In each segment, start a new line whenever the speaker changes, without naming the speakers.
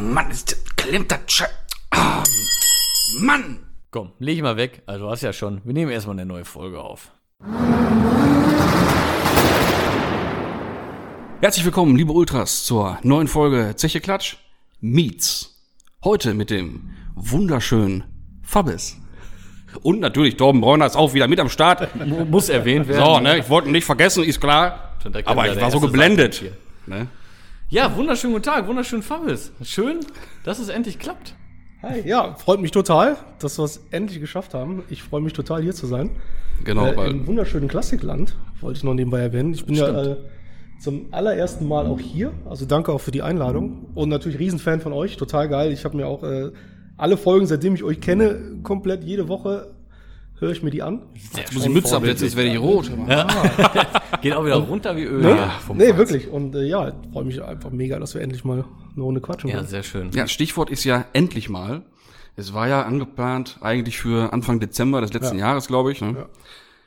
Mann, ist, klemmt das Sche Ah, Mann!
Komm, leg ich mal weg. Also du hast ja schon. Wir nehmen erstmal eine neue Folge auf.
Herzlich willkommen, liebe Ultras, zur neuen Folge Zeche Klatsch Meets. Heute mit dem wunderschönen Fabis. Und natürlich Torben Bräuner ist auch wieder mit am Start.
Mu- Muss erwähnt werden.
So, ne, ich wollte ihn nicht vergessen, ist klar. Aber ich war so geblendet. Ne?
Ja, wunderschönen guten Tag, wunderschönen Fabis. Schön, dass es endlich klappt.
Hi, ja, freut mich total, dass wir es endlich geschafft haben. Ich freue mich total, hier zu sein.
Genau,
äh,
weil
Im wunderschönen Klassikland, wollte ich noch nebenbei erwähnen. Ich bin ja äh, zum allerersten Mal auch hier. Also danke auch für die Einladung. Und natürlich Riesenfan von euch, total geil. Ich habe mir auch äh, alle Folgen, seitdem ich euch kenne, komplett jede Woche höre ich mir die an.
jetzt muss ich Mütze absetzen, jetzt werde ich rot.
Geht auch wieder runter wie Öl.
Ne?
Ja, vom
nee, wirklich. Und äh, ja, freue mich einfach mega, dass wir endlich mal eine Runde quatschen
Ja,
können.
sehr schön.
Ja, Stichwort ist ja endlich mal. Es war ja angeplant eigentlich für Anfang Dezember des letzten
Ja.
Jahres, glaube ich. Ne?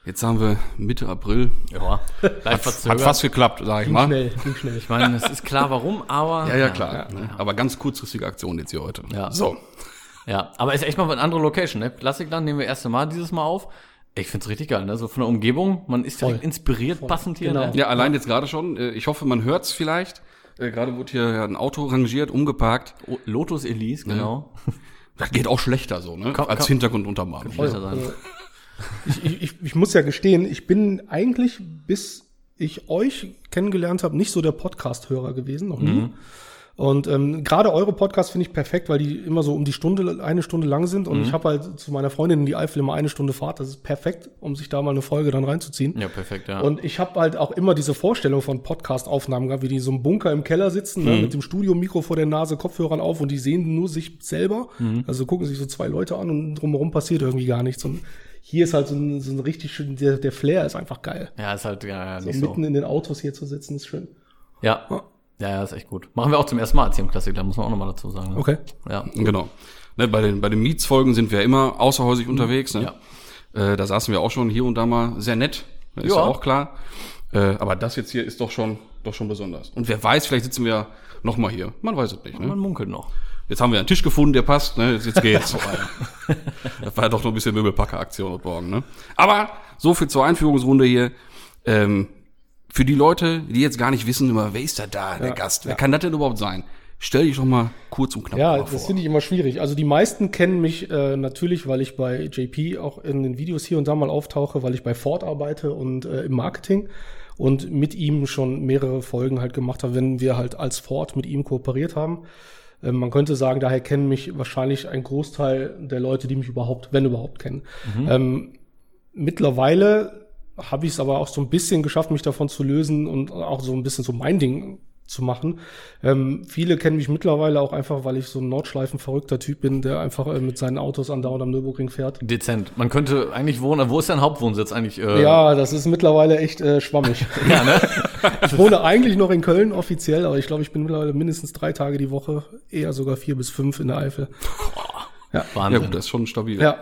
Jetzt haben wir Mitte April.
Ja,
Hat
verzögert.
fast geklappt, sag ich
Ging
mal.
schnell, ging schnell.
Ich meine, es ist klar, warum, aber.
Ja, ja, klar. ne? Aber ganz kurzfristige Aktion jetzt hier heute.
Ja.
So.
Ja, aber ist echt mal eine andere Location, ne? Klassikland nehmen wir erste Mal dieses Mal auf. Ich find's richtig geil, ne? So von der Umgebung, man ist direkt
Voll.
inspiriert, passend hier,
Genau.
ne?
Ja, allein jetzt gerade schon. Äh, Ich hoffe, man hört's vielleicht. Äh, Gerade wurde hier ein Auto rangiert, umgeparkt.
Oh, Lotus Elise, genau.
Das geht auch schlechter so, ne?
Komm,
Als
komm.
Hintergrund untermalen.
Schlechter sein.
Also, ich, ich, ich, ich muss ja gestehen, ich bin eigentlich, bis ich euch kennengelernt habe, nicht so der Podcast-Hörer gewesen, noch nie. Und ähm, gerade eure Podcasts finde ich perfekt, weil die immer so um die Stunde, eine Stunde lang sind. Und ich habe halt zu meiner Freundin in die Eifel immer eine Stunde Fahrt. Das ist perfekt, um sich da mal eine Folge dann reinzuziehen.
Ja, perfekt, ja.
Und ich habe halt auch immer diese Vorstellung von Podcast-Aufnahmen gehabt, wie die in so einem Bunker im Keller sitzen, ne, mit dem Studiomikro vor der Nase, Kopfhörern auf und die sehen nur sich selber. Also gucken sich so zwei Leute an und drumherum passiert irgendwie gar nichts. Und hier ist halt so ein, so ein richtig schön, der, der Flair ist einfach geil.
ja, ist halt ja,
So
nicht so.
mitten in den Autos hier zu sitzen, ist schön.
Ja. Ja, ja, ist echt gut. Machen wir auch zum ersten Mal als hier im muss man auch nochmal dazu sagen. Ne?
Okay.
Ja.
Genau. Ne, bei den, bei den Mietsfolgen sind wir immer außerhäusig unterwegs. Ne? Äh, da saßen wir auch schon hier und da mal sehr nett. Ist ja,
Ja.
auch klar. Äh, aber das jetzt hier ist doch schon, doch schon besonders. Und wer weiß, vielleicht sitzen wir noch mal hier. Man weiß es nicht. Ne?
Man munkelt noch.
Jetzt haben wir einen Tisch gefunden, der passt. Ne? Jetzt, jetzt geht's. das war ja doch noch ein bisschen Möbelpacker-Aktion heute Morgen. Ne? Aber so viel zur Einführungsrunde hier. Ähm, für die Leute, die jetzt gar nicht wissen, immer, wer ist da da, der Gast? Wer kann das denn überhaupt sein? Stell dich doch mal kurz und knapp
Ja,
mal
das
vor.
finde ich immer schwierig. Also die meisten kennen mich äh, natürlich, weil ich bei JP auch in den Videos hier und da mal auftauche, weil ich bei Ford arbeite und äh, im Marketing und mit ihm schon mehrere Folgen halt gemacht habe, wenn wir halt als Ford mit ihm kooperiert haben. Ähm, man könnte sagen, daher kennen mich wahrscheinlich ein Großteil der Leute, die mich überhaupt, wenn überhaupt, kennen. Ähm, mittlerweile habe ich es aber auch so ein bisschen geschafft, mich davon zu lösen und auch so ein bisschen so mein Ding zu machen. Ähm, viele kennen mich mittlerweile auch einfach, weil ich so ein Nordschleifen-verrückter Typ bin, der einfach äh, mit seinen Autos andauernd am Nürburgring fährt.
Dezent. Man könnte eigentlich wohnen. Wo ist dein Hauptwohnsitz eigentlich? Äh,
Ja, das ist mittlerweile echt äh, schwammig.
ja ne?
ich wohne eigentlich noch in Köln offiziell, aber ich glaube, ich bin mittlerweile mindestens drei Tage die Woche, eher sogar vier bis fünf in der Eifel.
Ja
Wahnsinn.
gut, das ist schon stabil.
Ja.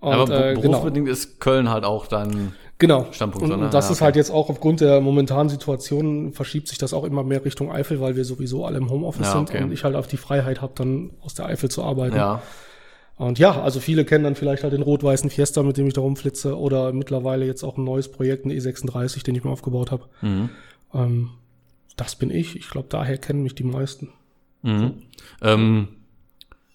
Und,
Aber
äh, genau.
berufsbedingt ist Köln halt auch dann.
Genau.
Standpunkt,
und,
so,
und das
Ja,
ist
okay.
halt jetzt auch aufgrund der momentanen Situation verschiebt sich das auch immer mehr Richtung Eifel, weil wir sowieso alle im Homeoffice
Ja,
sind
okay.
und ich halt auf die Freiheit habe, dann aus der Eifel zu arbeiten.
Ja.
Und ja, also viele kennen dann vielleicht halt den rot-weißen Fiesta, mit dem ich da rumflitze, oder mittlerweile jetzt auch ein neues Projekt, ein E36, den ich mir aufgebaut habe.
Mhm.
Ähm, das bin ich. Ich glaube, daher kennen mich die meisten.
Mhm. Ähm,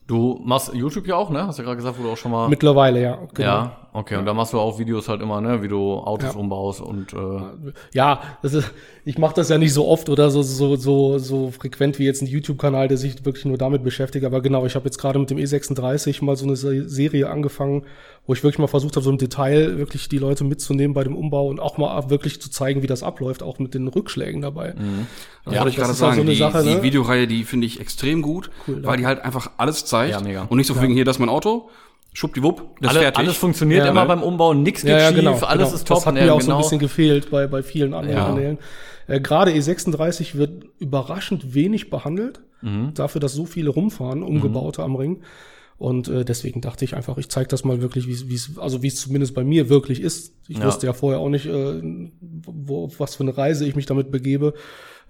du machst YouTube ja auch, ne? Hast du ja gerade gesagt, wo du auch schon mal.
Mittlerweile, ja. Genau.
Ja, okay. Und da machst du auch Videos halt immer, ne? Wie du Autos
Ja.
umbaust und äh,
Ja, das ist, ich mache das ja nicht so oft oder so, so, so, so frequent wie jetzt ein YouTube-Kanal, der sich wirklich nur damit beschäftigt. Aber genau, ich habe jetzt gerade mit dem E36 mal so eine Se- Serie angefangen, wo ich wirklich mal versucht habe, so im Detail wirklich die Leute mitzunehmen bei dem Umbau und auch mal wirklich zu zeigen, wie das abläuft, auch mit den Rückschlägen dabei.
Das
Ja,
wollte ich
das
gerade
ist auch
sagen.
so eine
die,
Sache,
die
ne?
Videoreihe, die finde ich extrem gut,
Cool,
weil die halt einfach alles zeigt.
Ja, mega.
Und nicht so wegen hier, das ist mein Auto, schwuppdiwupp, das ist
alle,
fertig.
alles funktioniert
Ja,
immer
ne?
beim Umbau, nix geht
Ja, ja,
schief,
genau.
alles
genau.
ist top.
Das hat
Ja,
mir auch so
genau.
ein bisschen gefehlt bei, bei vielen anderen
Ja.
Kanälen. Äh, Gerade E36 wird überraschend wenig behandelt,
Mhm.
dafür, dass so viele rumfahren, umgebaute am Ring. Und äh, deswegen dachte ich einfach, ich zeige das mal wirklich, wie es- also wie es zumindest bei mir wirklich ist. Ich
Ja.
wusste ja vorher auch nicht, äh, wo, auf was für eine Reise ich mich damit begebe.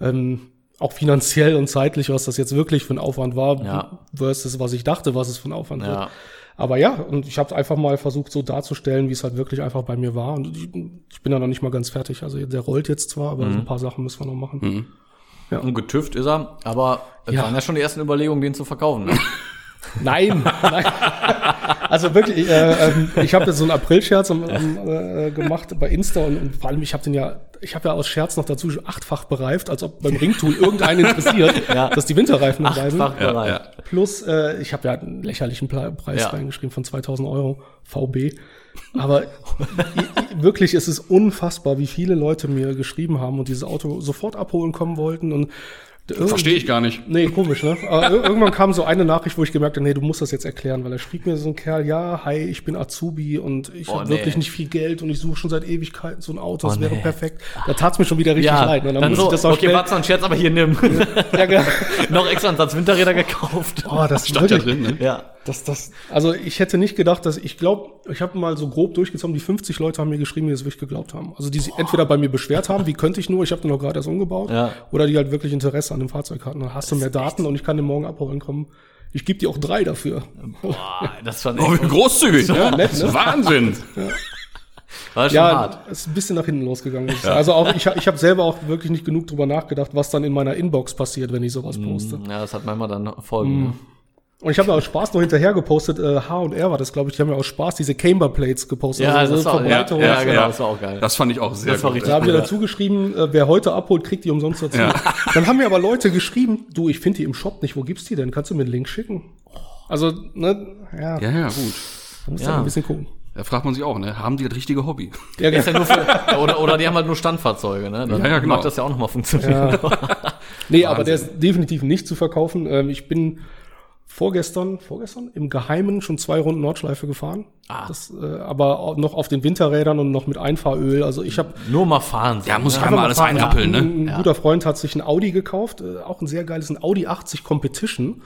Ähm, auch finanziell und zeitlich, was das jetzt wirklich für ein Aufwand war,
Ja.
versus was ich dachte, was es für ein Aufwand
Ja.
wird. Aber ja, und ich habe einfach mal versucht, so darzustellen, wie es halt wirklich einfach bei mir war. Und ich, ich bin da noch nicht mal ganz fertig. Also der rollt jetzt zwar, aber
Mhm.
so ein paar Sachen müssen wir noch machen.
Und getüft ist er, aber es
Ja.
waren ja schon die ersten Überlegungen, den zu verkaufen. Ne?
Nein, nein. Also wirklich, äh, ähm, ich habe jetzt so einen April-Scherz äh, gemacht bei Insta und, und vor allem, ich habe den ja, ich habe ja aus Scherz noch dazu achtfach bereift, als ob beim Ringtool irgendeinen interessiert,
Ja.
dass die Winterreifen dabei sind.
Achtfach bereit.
ja.
Plus, äh, ich habe ja einen lächerlichen Preis
Ja.
reingeschrieben von 2000 Euro VB. Aber wirklich, es ist unfassbar, wie viele Leute mir geschrieben haben und dieses Auto sofort abholen kommen wollten und
Verstehe ich gar nicht.
Nee, komisch, ne? Aber ir- irgendwann kam so eine Nachricht, wo ich gemerkt habe, nee, du musst das jetzt erklären, weil er schrieb mir so ein Kerl, ja, hi, ich bin Azubi und ich
Oh,
habe
nee.
wirklich nicht viel Geld und ich suche schon seit Ewigkeiten so ein Auto, das
Oh,
wäre
nee.
perfekt. Da tat's mir schon wieder richtig leid. Ne?
dann,
muss
so,
ich das auch
okay, warte, Scherz, aber hier nimm.
ja, genau.
Noch extra einen Satz Winterräder gekauft.
Oh, das
Stand ja
wirklich,
drin, ne?
Ja.
Das, das, also ich hätte nicht gedacht, dass ich glaube, ich habe mal so grob durchgezogen, die 50 Leute haben mir geschrieben, die das wirklich geglaubt haben. Also die sich entweder bei mir beschwert haben, wie könnte ich nur, ich habe den noch gerade erst umgebaut,
Ja.
oder die halt wirklich Interesse an dem Fahrzeug hatten. Dann hast du mehr Daten und ich kann den morgen abholen kommen. Ich gebe dir auch drei dafür.
Boah, das war
Oh,
echt,
wie großzügig, ne?
nett, ne?
Wahnsinn.
war schon
Ja,
hart.
es ist ein bisschen nach hinten losgegangen. sagen. Also auch ich, ich habe selber auch wirklich nicht genug drüber nachgedacht, was dann in meiner Inbox passiert, wenn ich sowas poste.
Ja, das hat manchmal dann Folgen. Ne?
Und ich habe ja aus Spaß noch hinterher gepostet, äh, H und R war das, glaube ich, die haben ja aus Spaß diese Camber Plates gepostet.
Ja,
also
das war-
Verbreiterung.
ja, genau, das war auch geil.
Das fand ich auch sehr
Das war
gut.
richtig
Da haben wir
Ja.
dazu geschrieben, äh, wer heute abholt, kriegt die umsonst dazu.
Ja.
Dann haben mir aber Leute geschrieben, du, ich finde die im Shop nicht, wo gibt's die denn? Kannst du mir einen Link schicken? Also, ne, ja,
Ja, ja, gut.
da musst du
Ja.
halt ein bisschen gucken.
Da fragt man sich auch, ne? Haben die das richtige Hobby?
Ja,
Ist ja nur für, oder, oder die haben halt nur Standfahrzeuge, ne? Dann
Ja, ja, genau.
mag das ja auch nochmal funktionieren.
Nee, aber der ist definitiv nicht zu verkaufen. Ähm, ich bin vorgestern, vorgestern im Geheimen schon zwei Runden Nordschleife gefahren.
Ah.
Das, äh, aber auch noch auf den Winterrädern und noch mit Einfahröl. Also ich habe
Nur mal fahren.
Ja, muss ich
ne?
einmal alles
fahren.
einrappeln, ne?
Ein, ein guter Freund hat sich ein Audi gekauft, äh, auch ein sehr geiles, ein Audi 80 Competition.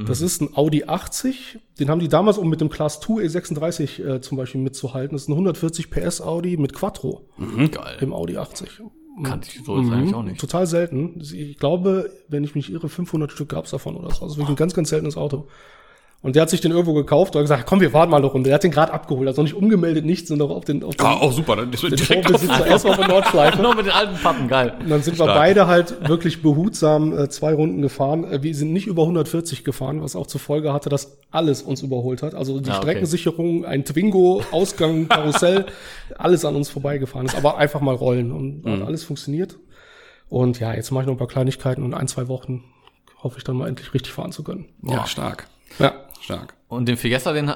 Das ist ein Audi 80, den haben die damals, um mit dem Class 2 E36 äh, zum Beispiel mitzuhalten. Das ist ein 140 PS Audi mit Quattro
Geil.
im Audi 80.
Kannte ich so jetzt eigentlich auch nicht.
Total selten. Ich glaube, wenn ich mich irre, 500 Stück gab's davon oder so. Also wirklich ein ganz, ganz seltenes Auto. Und der hat sich den irgendwo gekauft und hat gesagt, komm, wir fahren mal eine Runde. Der hat den gerade abgeholt, also noch nicht umgemeldet, nichts, sondern noch auf den, auf den,
Ah, auch super. Dann ist
den
direkt auf,
erstmal von Nordschleife.
Nur mit den alten Pappen, geil.
Und dann sind wir
Stark.
beide halt wirklich behutsam äh, zwei Runden gefahren. Äh, wir sind nicht über 140 gefahren, was auch zur Folge hatte, dass alles uns überholt hat. Also die
Ah, okay.
Streckensicherung, ein Twingo, Ausgang, Karussell, alles an uns vorbeigefahren ist. Aber einfach mal rollen und
Mhm.
hat alles funktioniert. Und ja, jetzt mache ich noch ein paar Kleinigkeiten und in ein, zwei Wochen hoffe ich dann mal endlich richtig fahren zu können.
Ja, stark.
Ja,
Stark.
Und den Fiesta, den, äh,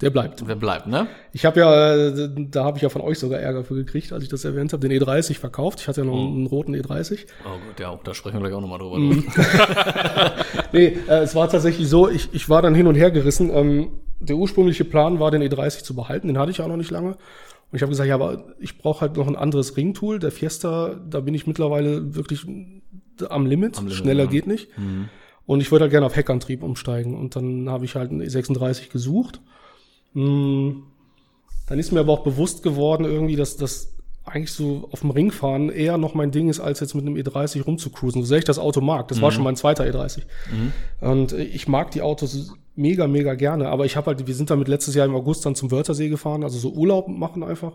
der bleibt.
der bleibt, ne?
Ich habe ja, äh, da habe ich ja von euch sogar Ärger für gekriegt, als ich das erwähnt habe, den E30 verkauft. Ich hatte ja noch
Mhm.
einen roten E E30.
Oh gut, ja, da sprechen wir gleich auch nochmal drüber.
Mhm. Nee, äh, es war tatsächlich so, ich, ich war dann hin und her gerissen. Ähm, der ursprüngliche Plan war, den E30 zu behalten, den hatte ich auch noch nicht lange. Und ich habe gesagt, ja, aber ich brauche halt noch ein anderes Ringtool. Der Fiesta, da bin ich mittlerweile wirklich am Limit.
Limit,
Schneller
ja.
geht nicht. Und ich wollte halt gerne auf Heckantrieb umsteigen. Und dann habe ich halt einen E36 gesucht. Mm, Dann ist mir aber auch bewusst geworden, irgendwie, dass das eigentlich so auf dem Ringfahren eher noch mein Ding ist, als jetzt mit einem E30 rumzucruisen. So sehr ich das Auto mag. Das war schon mein zweiter E30. Und äh, ich mag die Autos mega, mega gerne. Aber ich habe halt, wir sind damit letztes Jahr im August dann zum Wörthersee gefahren, also so Urlaub machen einfach.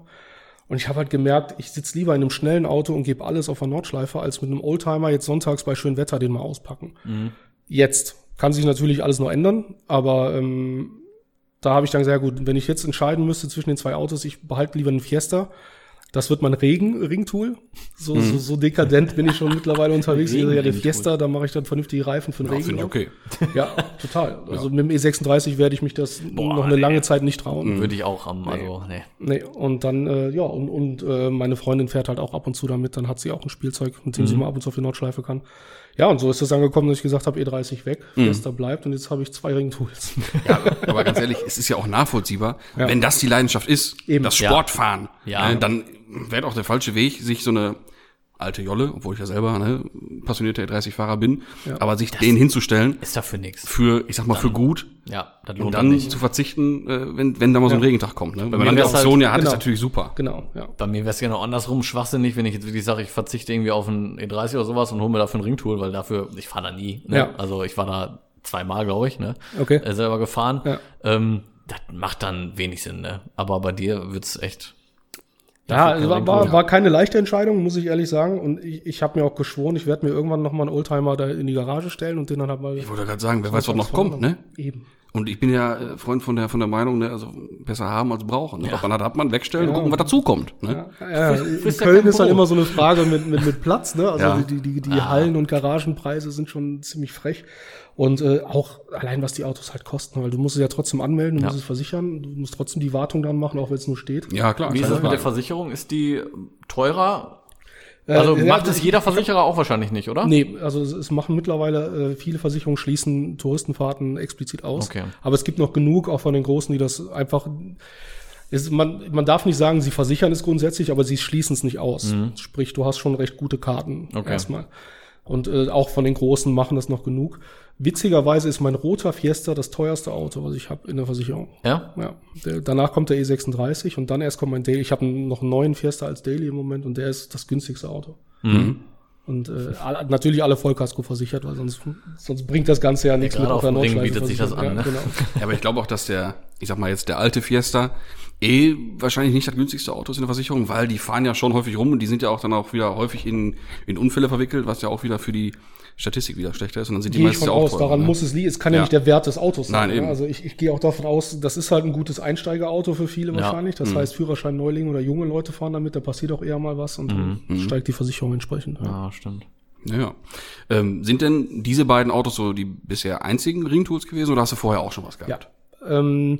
Und ich habe halt gemerkt, ich sitze lieber in einem schnellen Auto und gebe alles auf der Nordschleife, als mit einem Oldtimer jetzt sonntags bei schönem Wetter den mal auspacken. Jetzt kann sich natürlich alles noch ändern, aber ähm, da habe ich dann gesagt, gut, wenn ich jetzt entscheiden müsste zwischen den zwei Autos, ich behalte lieber einen Fiesta. Das wird mein Regen-Ringtool. So,
Mhm.
so, so dekadent bin ich schon mittlerweile unterwegs. Also, ja, der. Fiesta, da mache ich dann vernünftige Reifen für den
Ja,
Regen.
finde ich okay.
Ja, total. Also mit dem E36 werde ich mich das noch eine lange Zeit nicht trauen.
Würde ich auch haben, also, nee.
Nee, und dann, äh, ja, und, und äh, meine Freundin fährt halt auch ab und zu damit, dann hat sie auch ein Spielzeug, mit dem sie mal ab und zu auf die Nordschleife kann. Ja, und so ist es angekommen, dass ich gesagt habe, E30 weg, Fiesta bleibt und jetzt habe ich zwei Ringtools.
Ja, aber ganz ehrlich, es ist ja auch nachvollziehbar, wenn das die Leidenschaft ist,
Eben.
das
Ja.
Sportfahren,
Ja.
äh, dann wäre doch der falsche Weg, sich so eine alte Jolle, obwohl ich ja selber ne, passionierter E30-Fahrer bin,
Ja.
aber sich den hinzustellen
Ist dafür nix.
für, ich sag mal, für gut
Ja, das
und
lohnt
dann
dann nicht.
zu verzichten, äh, wenn, wenn da mal so ein
Ja.
Regentag kommt. Ne? Wenn man dann die
halt-
Option ja hat, ist
genau.
natürlich super.
Genau, ja.
Bei mir wäre es genau andersrum schwachsinnig, wenn ich jetzt wirklich sage, ich verzichte irgendwie auf ein E30 oder sowas und hole mir dafür ein Ringtool, weil dafür, ich fahre da nie. Ne?
Ja.
Also ich war da zweimal, glaube ich, ne?
Okay.
Äh, selber gefahren.
Ja.
Ähm, das macht dann wenig Sinn, ne? Aber bei dir wird's echt.
Ja,
kein
war, war, war keine leichte Entscheidung, muss ich ehrlich sagen. Und ich, ich habe mir auch geschworen, ich werde mir irgendwann noch mal einen Oldtimer da in die Garage stellen und den dann halt mal.
Ich wollte gerade sagen, wer weiß, was noch kommt, ne?
Eben.
Und ich bin ja äh, Freund von der von der Meinung, ne, also besser haben als brauchen. Ne?
Ja.
Man hat, hat man wegstellen und gucken, was dazu kommt. Ne?
Ja, ja, in
ja
Köln ist halt immer so eine Frage mit, mit, mit Platz, ne? Also
Ja.
die, die, die Hallen- und Garagenpreise sind schon ziemlich frech. Und äh, auch allein, was die Autos halt kosten, weil du musst es ja trotzdem anmelden, du
Ja.
musst es versichern, du musst trotzdem die Wartung dann machen, auch wenn es nur steht.
Ja, klar.
Wie ist das mit der. Versicherung? Ist die teurer? Also
Äh,
macht es jeder Versicherer auch wahrscheinlich nicht, oder?
Nee, also es, es machen mittlerweile äh, viele Versicherungen schließen Touristenfahrten explizit aus.
Okay.
Aber es gibt noch genug, auch von den Großen, die das einfach. Ist, man, man darf nicht sagen, sie versichern es grundsätzlich, aber sie schließen es nicht aus. Sprich, du hast schon recht gute Karten
Okay.
erstmal. Und äh, auch von den Großen machen das noch genug. Witzigerweise ist mein roter Fiesta das teuerste Auto, was ich habe in der Versicherung.
Ja?
Ja, der, danach kommt der E36 und dann erst kommt mein Daily. Ich habe noch einen neuen Fiesta als Daily im Moment und der ist das günstigste Auto. Und äh, alle, natürlich alle Vollkasko versichert, weil sonst, sonst bringt das Ganze ja nichts
gerade auf
der
Ring
Nordschleife
bietet sich das an, ne?
Ja, genau.
Ja, aber ich glaube auch, dass der, ich sag mal jetzt, der alte Fiesta eh wahrscheinlich nicht das günstigste Auto ist in der Versicherung, weil die fahren ja schon häufig rum und die sind ja auch dann auch wieder häufig in, in Unfälle verwickelt, was ja auch wieder für die Statistik wieder schlechter ist und dann sind die
von
ja auch
aus,
teurer,
daran
ne?
muss es liegen. Es kann ja.
Ja.
nicht der Wert des Autos sein.
Nein, eben.
ne? Also ich, ich gehe auch davon aus, das ist halt ein gutes Einsteigerauto für viele wahrscheinlich.
Mhm.
Das heißt, Führerschein Neuling oder junge Leute fahren damit, da passiert auch eher mal was und
Mhm.
dann steigt die Versicherung entsprechend. Ja.
Ja, stimmt.
Ja, ja. Ähm, sind denn diese beiden Autos so die bisher einzigen Ringtools gewesen oder hast du vorher auch schon was
Ja.
gehabt?
Ähm,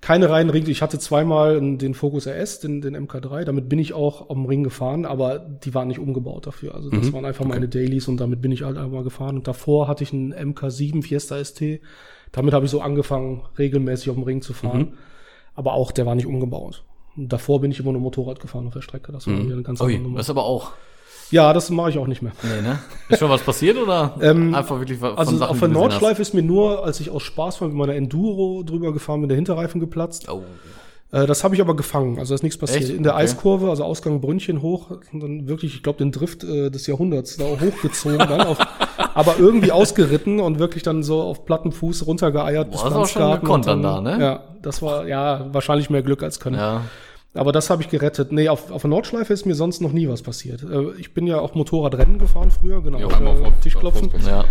keine reinen Ring. Ich hatte zweimal den Focus RS, den, den MK3. Damit bin ich auch am Ring gefahren, aber die waren nicht umgebaut dafür. Also das waren einfach meine Dailies und damit bin ich halt einmal gefahren. Und davor hatte ich einen MK7 Fiesta ST. Damit habe ich so angefangen, regelmäßig auf dem Ring zu fahren. Aber auch der war nicht umgebaut. Und davor bin ich immer nur Motorrad gefahren auf der Strecke. Das war wieder eine ganz
Ui,
andere Nummer.
das ist aber auch.
Ja, das mache ich auch nicht mehr.
Nee, ne? Ist schon was passiert oder einfach wirklich von
Also
Sachen,
auf der Nordschleife ist mir nur, als ich aus Spaß war, mit meiner Enduro drüber gefahren bin, der Hinterreifen geplatzt.
Oh.
Äh, das habe ich aber gefangen, also ist nichts passiert.
Echt?
In der
Okay.
Eiskurve, also Ausgang Brünnchen hoch, dann wirklich, ich glaube, den Drift äh, des Jahrhunderts da hochgezogen, dann auf, aber irgendwie ausgeritten und wirklich dann so auf platten Fuß runtergeeiert
Boah, das ist auch schon gekonnt dann da, ne?
Ja, das war ja wahrscheinlich mehr Glück als Können.
Ja.
Aber das habe ich gerettet. Nee, auf, auf der Nordschleife ist mir sonst noch nie was passiert. Äh, ich bin ja auch Motorradrennen gefahren früher, genau.
Ja,
äh,
einmal auf-
Tischklopfen.
auf-
Ja.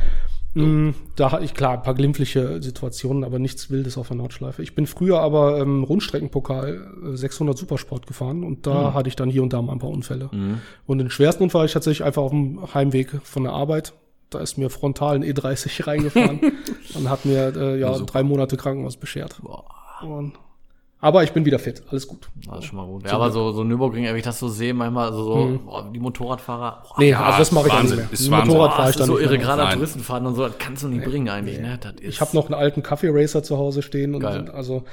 Mm, Da hatte ich klar ein paar glimpfliche Situationen, aber nichts Wildes auf der Nordschleife. Ich bin früher aber ähm, Rundstreckenpokal äh, 600 Supersport gefahren und da hatte ich dann hier und da mal ein paar Unfälle. Und den schwersten Unfall hatte ich tatsächlich einfach auf dem Heimweg von der Arbeit. Da ist mir frontal ein E30 reingefahren und hat mir äh, ja drei Monate Krankenhaus beschert. Und, aber ich bin wieder fit, alles gut.
Das ist schon mal gut. Ja, aber so, so Nürburgring, wenn ich das so sehe, manchmal, also so, boah, die Motorradfahrer, boah,
Nee,
ja,
also das mache ich
Wahnsinn,
nicht mehr.
ist Wahnsinn.
Motorrad
boah,
fahre
das
ich dann
so
nicht
irre, gerade
Nein.
Touristenfahrten und so, das kannst du nicht bringen eigentlich, ne? Das ist,
Ich habe noch einen alten Kaffee Racer zu Hause stehen und
Geil.
also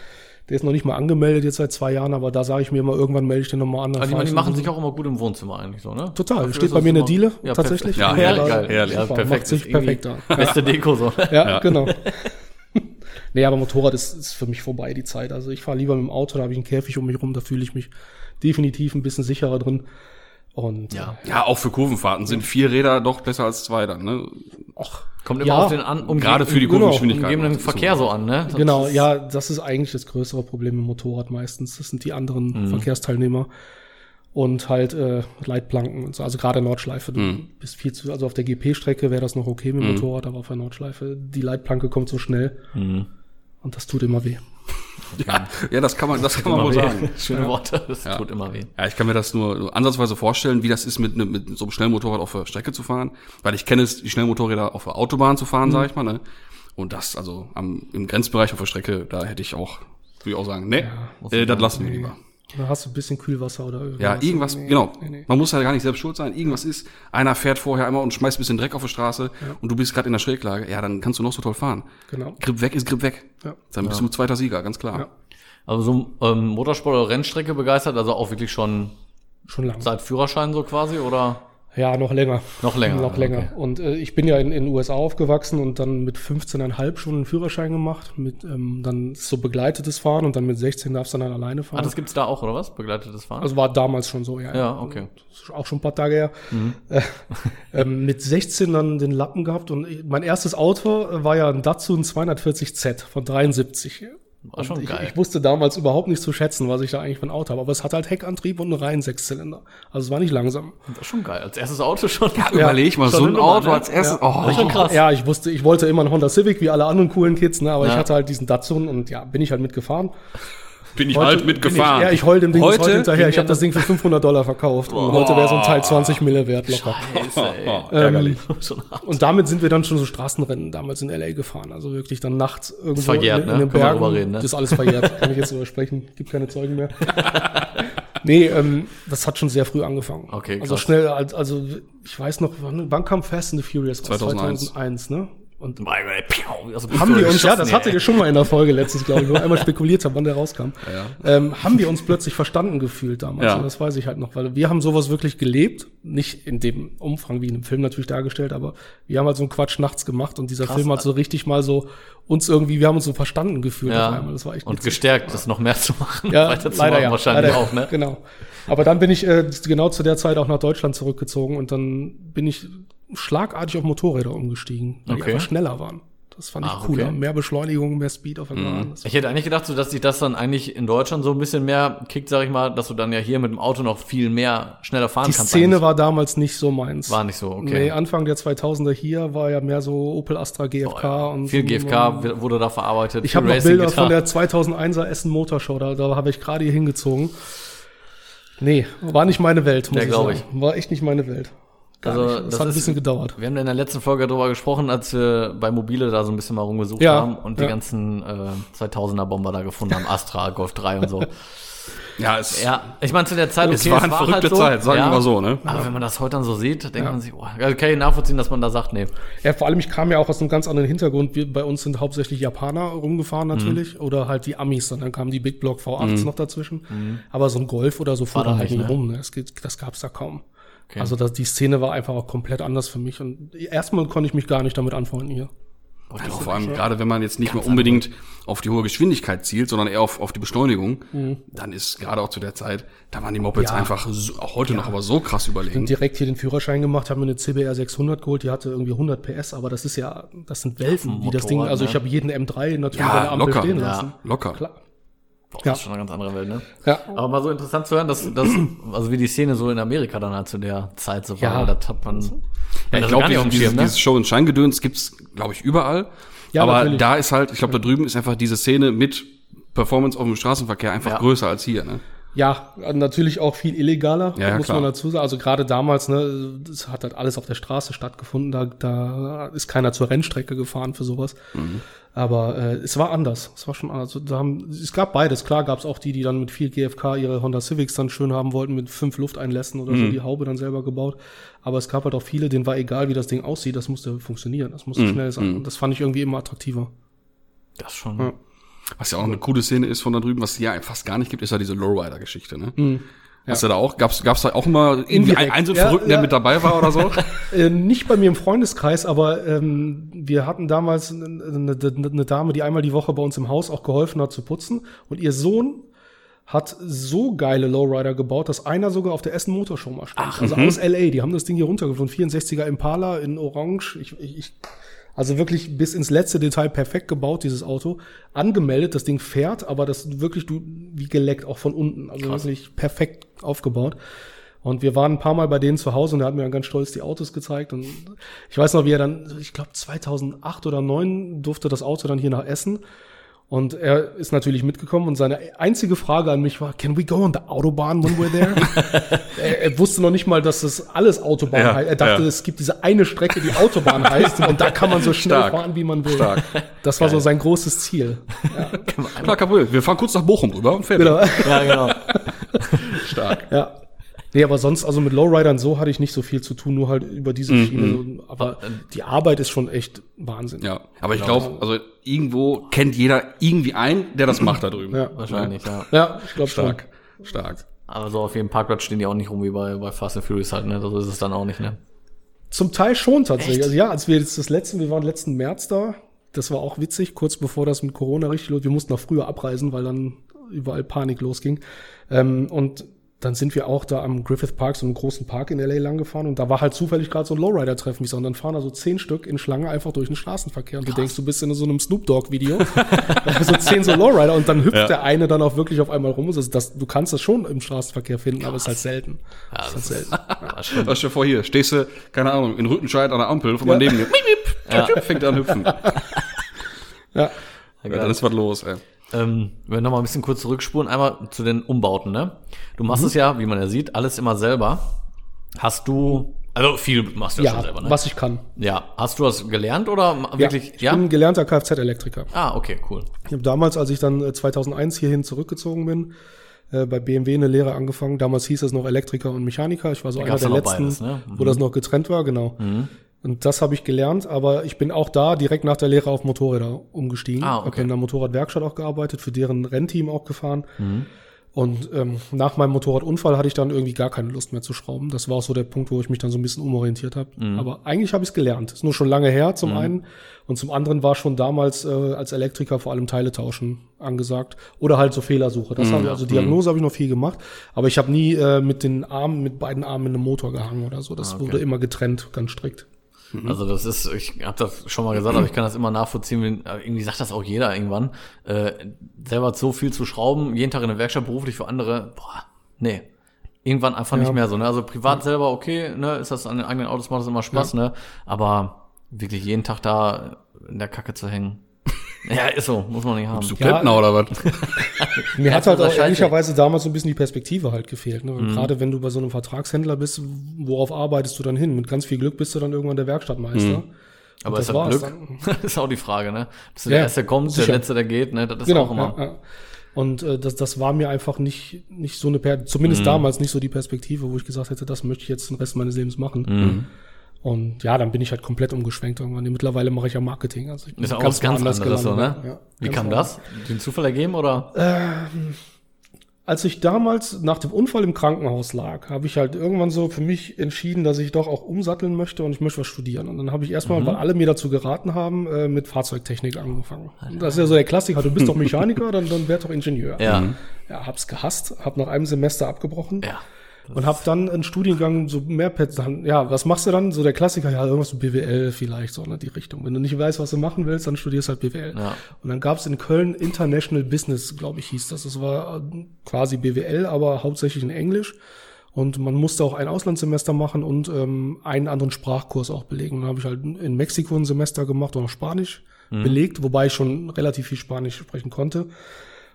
der ist noch nicht mal angemeldet jetzt seit zwei Jahren, aber da sage ich mir immer, irgendwann melde ich den nochmal an. dann
aber die, die machen
so-
sich auch immer gut im Wohnzimmer eigentlich so, ne?
Total,
Dafür
steht bei mir eine Diele,
ja,
tatsächlich.
Ja,
Ja,
herrlich,
geil.
herrlich.
Ja, perfekt.
macht sich perfekt an.
Beste Deko so.
Ja, genau. nee, aber Motorrad ist, ist für mich vorbei, die Zeit. Also ich fahre lieber mit dem Auto, da habe ich einen Käfig um mich rum, da fühle ich mich definitiv ein bisschen sicherer drin. Und
Ja.
Ja, auch für Kurvenfahrten sind vier Räder doch besser als zwei dann, ne?
ach,
Kommt immer
Ja,
auf den an, um
Gerade für die
genau,
Kurvengeschwindigkeit.
umgebenden
noch dazu.
Verkehr so an, ne? Das
genau, ja, das ist eigentlich das größere Problem im Motorrad meistens. Das sind die anderen
Mhm.
Verkehrsteilnehmer. Und halt äh, Leitplanken und so. Also gerade Nordschleife, du
Mhm.
bist viel zu, also auf der GP-Strecke wäre das noch okay mit dem Motorrad, aber auf der Nordschleife, die Leitplanke kommt so schnell
Mhm.
Und das tut immer weh.
Ja, ja, das kann man, das kann man wohl
weh.
sagen.
Schöne Worte, das tut immer weh.
Ja, ich kann mir das nur ansatzweise vorstellen, wie das ist, mit, ne- mit so einem Schnellmotorrad auf der Strecke zu fahren. Weil ich kenne es, die Schnellmotorräder auf der Autobahn zu fahren, sag ich mal. Ne? Und das, also am, im Grenzbereich auf der Strecke, da hätte ich auch, würde ich auch sagen, ne, äh, das lassen wir lieber.
Da hast du ein bisschen Kühlwasser oder irgendwas.
Ja, irgendwas,
Nee,
genau.
nee, nee.
Man muss ja gar nicht selbst schuld sein. Irgendwas ist, einer fährt vorher einmal und schmeißt ein bisschen Dreck auf die Straße und du bist gerade in der Schräglage. Ja, dann kannst du noch so toll fahren.
Genau.
Grip weg ist Grip weg.
Ja.
Dann bist du zweiter Sieger, ganz klar.
Ja.
Also so ähm, Motorsport oder Rennstrecke begeistert, also auch wirklich schon
Schon lange.
seit Führerschein so quasi, oder?
Ja, noch länger.
Noch länger,
Noch länger.
okay.
Und äh, ich bin ja in in den USA aufgewachsen und dann mit 15,5 schon einen Führerschein gemacht. Mit ähm, dann so begleitetes Fahren und dann mit 16 darfst du dann alleine fahren.
Ah, das gibt's da auch, oder was? Begleitetes Fahren?
also war damals schon so, ja.
Ja, okay.
Auch schon ein paar Tage her. Äh, ähm, mit 16 dann den Lappen gehabt und ich, mein erstes Auto äh, war ja ein Datsun 240Z von 73.
War schon
ich,
geil.
ich wusste damals überhaupt nicht zu schätzen, was ich da eigentlich für ein Auto habe. Aber es hat halt Heckantrieb und einen reinen Sechszylinder. Also es war nicht langsam.
Das ist schon geil. Als erstes Auto schon.
Überleg mal,
schon
so ein Auto
ne?
als erstes.
Das ist schon
Oh,
krass.
Ja, ich wusste, ich wollte immer einen Honda Civic wie alle anderen coolen Kids, ne? aber ich
Ja.
hatte halt diesen Datsun und ja, bin ich halt mitgefahren.
Bin ich
Heute
halt mitgefahren.
Ich, ja, ich heul dem Ding bis
Heute
heute hinterher. Ich habe das Ding für 500 Dollar verkauft und heute wäre so ein Teil 20 Mille wert locker.
Scheiße, ey.
Ähm, und damit sind wir dann schon so Straßenrennen damals in L.A. gefahren. Also wirklich dann nachts irgendwo
verjährt,
in,
ne?
in den
Kann man
Bergen.
reden, ne?
Das ist alles verjährt. Kann ich jetzt drüber sprechen. Gibt keine Zeugen mehr. nee, ähm, das hat schon sehr früh angefangen.
Okay,
Also
krass.
schnell, als- also ich weiß noch, wann, wann kam Fast and the Furious? raus?
2001.
2001, ne? Und
dem
haben wir uns, ja, das
ey.
ihr schon mal in der Folge letztens, glaube ich, wo wir einmal spekuliert haben, wann der rauskam. Ähm, haben wir uns plötzlich verstanden gefühlt damals.
Ja.
Und das weiß ich halt noch, weil wir haben sowas wirklich gelebt. Nicht in dem Umfang wie in dem Film natürlich dargestellt, aber wir haben halt so einen Quatsch nachts gemacht und dieser Film hat so richtig mal so uns irgendwie, wir haben uns so verstanden gefühlt auf
Ja.
einmal. Das war echt
Und
witzig.
gestärkt, das noch mehr zu machen.
Ja,
weiter zu
leider
machen,
ja.
wahrscheinlich
leider,
auch, ne?
Genau. Aber dann bin ich äh, genau zu der Zeit auch nach Deutschland zurückgezogen und dann bin ich schlagartig auf Motorräder umgestiegen, weil
Okay.
die einfach schneller waren. Das fand ich
Ah,
cooler.
okay.
Mehr Beschleunigung, mehr Speed auf Bahn. Das
Ich hätte eigentlich gedacht, so, dass sich das dann eigentlich in Deutschland so ein bisschen mehr kickt, sag ich mal, dass du dann ja hier mit dem Auto noch viel mehr schneller fahren
Die
kannst.
Szene
eigentlich.
war damals nicht so meins.
war nicht so, okay.
Nee, Anfang der 2000er hier war ja mehr so Opel Astra GFK und
viel. GFK wurde da verarbeitet.
Ich habe noch Bilder
getan.
von der 2001er Essen Motorshow, da, da habe ich gerade hier hingezogen. Nee, war nicht meine Welt, muss
Ja,
ich sagen. War echt nicht meine Welt. Gar
Also,
nicht. Das,
das
hat ein bisschen gedauert.
Wir haben in der letzten Folge darüber gesprochen, als wir bei Mobile da so ein bisschen mal rumgesucht
Ja,
haben und die
ja.
ganzen äh, 2000er Bomber da gefunden haben, Astra, Golf 3 und so.
ja, es,
Ja, ich meine zu der Zeit, okay,
es war eine verrückte
halt so,
Zeit, sagen
ja,
wir mal so, ne?
Aber wenn man das heute dann so sieht, denkt man sich, oh, kann ich nachvollziehen, dass man da sagt, nee,
Ja, vor allem, ich kam ja auch aus einem ganz anderen Hintergrund. Wir, bei uns sind hauptsächlich Japaner rumgefahren natürlich. Oder halt die Amis. Und dann kamen die Big Block V8s noch dazwischen. Aber so ein Golf oder so fuhr
da
halt
nicht, ne?
rum. Ne? Das, geht, das gab's da kaum. Also das, die Szene war einfach auch komplett anders für mich. Und erstmal konnte ich mich gar nicht damit anfreunden hier.
Ja, vor allem, gerade wenn man jetzt nicht mehr unbedingt auf die hohe Geschwindigkeit zielt, sondern eher auf, auf die Beschleunigung, dann ist gerade auch zu der Zeit, da waren die Mopeds
Ja.
einfach, so, auch heute noch, aber so krass überlegen.
Und direkt hier den Führerschein gemacht, haben mir eine CBR 600 geholt, die hatte irgendwie 100 PS, aber das ist ja, das sind Welten, wie das Ding, also
ne?
ich habe jeden M3 natürlich
Ja,
an der Ampel
locker.
stehen
Ja,
lassen.
locker.
Klar.
Boah,
Ja.
das ist schon eine ganz andere Welt, ne?
Ja.
Aber mal so interessant zu hören, dass, dass also wie die Szene so in Amerika dann halt zu der Zeit so war,
Ja.
das hat man,
Ja,
das
ich glaube, dieses,
dem
dieses,
Schirm, ne?
dieses Show- und Scheingedöns gibt's, glaube ich, überall.
Ja,
aber
natürlich.
da ist halt, ich glaube, da drüben ist einfach diese Szene mit Performance auf dem Straßenverkehr einfach
Ja.
größer als hier. Ne?
Ja, natürlich auch viel illegaler,
Ja, ja,
muss
klar.
man dazu sagen. Also gerade damals, ne, das hat halt alles auf der Straße stattgefunden. Da, da ist keiner zur Rennstrecke gefahren für sowas.
Mhm.
Aber äh, es war anders. Es war schon anders. Also, da haben, es gab beides. Klar gab es auch die, die dann mit viel GFK ihre Honda Civics dann schön haben wollten, mit fünf Lufteinlässen oder
Mhm.
so, die Haube dann selber gebaut. Aber es gab halt auch viele, denen war egal, wie das Ding aussieht. Das musste funktionieren. Das
Mhm.
musste schnell sein. Und das fand ich irgendwie immer attraktiver.
Das schon.
Ja.
Was ja auch eine coole Szene ist von da drüben, was es ja fast gar nicht gibt, ist ja diese Lowrider-Geschichte. Ne?
Mhm.
Hast du da auch, gab's, gab's da auch immer irgendwie
Indirekt.
einen, so
Ja,
Verrückten,
ja.
der mit dabei war oder so?
Äh, nicht bei mir im Freundeskreis, aber ähm, wir hatten damals eine, eine, eine Dame, die einmal die Woche bei uns im Haus auch geholfen hat zu putzen. Und ihr Sohn hat so geile Lowrider gebaut, dass einer sogar auf der Essen Motorshow mal stand. also aus LA, die haben das Ding hier runtergeflogen. 64er Impala in Orange. Ich, ich, ich, also wirklich bis ins letzte Detail perfekt gebaut, dieses Auto. Angemeldet, das Ding fährt, aber das wirklich du, wie geleckt, auch von unten. Also wirklich perfekt aufgebaut. Und wir waren ein paar Mal bei denen zu Hause und er hat mir dann ganz stolz die Autos gezeigt. Und ich weiß noch, wie er dann, ich glaube 2008 oder 2009 durfte das Auto dann hier nach Essen. Und er ist natürlich mitgekommen und seine einzige Frage an mich war, can we go on the Autobahn when we're there? er, er wusste noch nicht mal, dass das alles Autobahn
Ja,
heißt. Er dachte,
ja.
es gibt diese eine Strecke, die Autobahn heißt und da kann man so schnell
Stark.
fahren, wie man will.
Stark.
Das war so sein großes Ziel.
Klar, kein Problem. Wir fahren kurz nach Bochum rüber und fertig.
Genau.
Ja, genau.
Stark.
Ja. Nee, aber sonst, also mit Lowridern so hatte ich nicht so viel zu tun, nur halt über diese Schiene. So, aber die Arbeit ist schon echt Wahnsinn.
Mhm. Ja, aber ich glaube, also irgendwo kennt jeder irgendwie einen, der das macht da drüben.
Ja.
Wahrscheinlich, ja.
Ja, ich glaube schon.
Stark, stark.
Aber so auf jedem Parkplatz stehen die auch nicht rum wie bei, bei Fast and Furious halt, ne? So ist es dann auch nicht, ne?
Zum Teil schon tatsächlich. Also ja, als wir jetzt das letzte, wir waren letzten März da, das war auch witzig, kurz bevor das mit Corona richtig los, wir mussten noch früher abreisen, weil dann überall Panik losging. Ähm, und dann sind wir auch da am Griffith Park, so einem großen Park in LA lang gefahren und da war halt zufällig gerade so ein Lowrider-Treffen, und dann fahren da so zehn Stück in Schlange einfach durch den Straßenverkehr und du denkst, du bist in so einem Snoop Dogg-Video. so zehn so Lowrider und dann hüpft
Ja.
der eine dann auch wirklich auf einmal rum. Also das, du kannst das schon im Straßenverkehr finden, aber es ist halt selten.
Ja,
ist halt
das
selten.
Ja, stimmt.
Was stell dir vor, hier, stehst du, keine Ahnung, in Rüttenscheid an der Ampel, von mal neben dir, miep, fängt an hüpfen.
Ja.
Ja, dann ist was los, ey.
Ähm, wenn wir noch mal ein bisschen kurz zurückspulen, einmal zu den Umbauten, ne? Du machst es ja, wie man ja sieht, alles immer selber. Hast du, also viel machst du ja, schon
Ja,
selber, ne?
was ich kann.
Ja, hast du das gelernt oder wirklich?
Ja, ich bin gelernter Kfz-Elektriker.
Ah, okay, cool.
Ich habe damals, als ich dann äh, 2001 hierhin zurückgezogen bin, äh, bei BMW eine Lehre angefangen. Damals hieß es noch Elektriker und Mechaniker. Ich war so einer
gab's
der
ja
letzten,
beides, ne? Mhm.
wo das noch getrennt war, genau. Und das habe ich gelernt, aber ich bin auch da direkt nach der Lehre auf Motorräder umgestiegen.
Ah, okay.
Habe in der Motorradwerkstatt auch gearbeitet, für deren Rennteam auch gefahren.
Mhm.
Und ähm, nach meinem Motorradunfall hatte ich dann irgendwie gar keine Lust mehr zu schrauben. Das war auch so der Punkt, wo ich mich dann so ein bisschen umorientiert habe.
Mhm.
Aber eigentlich habe ich es gelernt. Ist nur schon lange her zum einen. Und zum anderen war schon damals äh, als Elektriker vor allem Teile tauschen angesagt. Oder halt so Fehlersuche. Das habe ich, also Diagnose habe ich noch viel gemacht. Aber ich habe nie äh, mit den Armen, mit beiden Armen in einem Motor gehangen oder so. Das wurde immer getrennt, ganz strikt.
Also das ist, ich habe das schon mal gesagt, aber ich kann das immer nachvollziehen. Wenn, äh, irgendwie sagt das auch jeder irgendwann. Äh, selber so viel zu schrauben, jeden Tag in der Werkstatt beruflich für andere, boah, nee. Irgendwann einfach nicht mehr so. Ne? Also privat selber okay, ne, ist das an den eigenen Autos macht das immer Spaß, ne? Aber wirklich jeden Tag da in der Kacke zu hängen. ja, ist so, muss man nicht haben.
Du Klempner oder was?
Mir hat
Ja,
halt auch
wahrscheinlich.
ehrlicherweise damals so ein bisschen die Perspektive halt gefehlt. Ne? Und
Mhm.
Gerade wenn du bei so einem Vertragshändler bist, worauf arbeitest du dann hin? Mit ganz viel Glück bist du dann irgendwann der Werkstattmeister.
Mhm. Aber
das
ist das Glück? ist auch die Frage, ne? Bis
Ja,
der Erste kommt,
sicher.
der Letzte, der geht, ne? Das ist
Genau.
auch immer.
Ja, ja. Und äh, das, das war mir einfach nicht, nicht so eine, per zumindest
Mhm.
damals nicht so die Perspektive, wo ich gesagt hätte, das möchte ich jetzt den Rest meines Lebens machen. Und ja, dann bin ich halt komplett umgeschwenkt irgendwann. Mittlerweile mache ich ja Marketing. Also ich
Ist ja auch ganz
woanders
anderes, so, ne?
Ja,
Wie
ganz
kam das? Den Zufall ergeben oder?
Als ich damals nach dem Unfall im Krankenhaus lag, habe ich halt irgendwann so für mich entschieden, dass ich doch auch umsatteln möchte und ich möchte was studieren. Und dann habe ich erstmal,
Mhm.
weil alle mir dazu geraten haben, äh, mit Fahrzeugtechnik angefangen. Und das ist ja so der Klassiker, du bist doch Mechaniker, dann, dann werd doch Ingenieur.
Ja.
Ja, hab's gehasst, hab nach einem Semester abgebrochen.
Ja.
Und hab dann einen Studiengang so mehr dann, ja, was machst du dann? So der Klassiker, ja, irgendwas BWL vielleicht, so in die Richtung. Wenn du nicht weißt, was du machen willst, dann studierst halt BWL.
Ja.
Und dann gab's in Köln International Business, glaube ich, hieß das. Das war äh, quasi BWL, aber hauptsächlich in Englisch. Und man musste auch ein Auslandssemester machen und ähm, einen anderen Sprachkurs auch belegen. Dann habe ich halt in Mexiko ein Semester gemacht und auch Spanisch belegt, wobei ich schon relativ viel Spanisch sprechen konnte.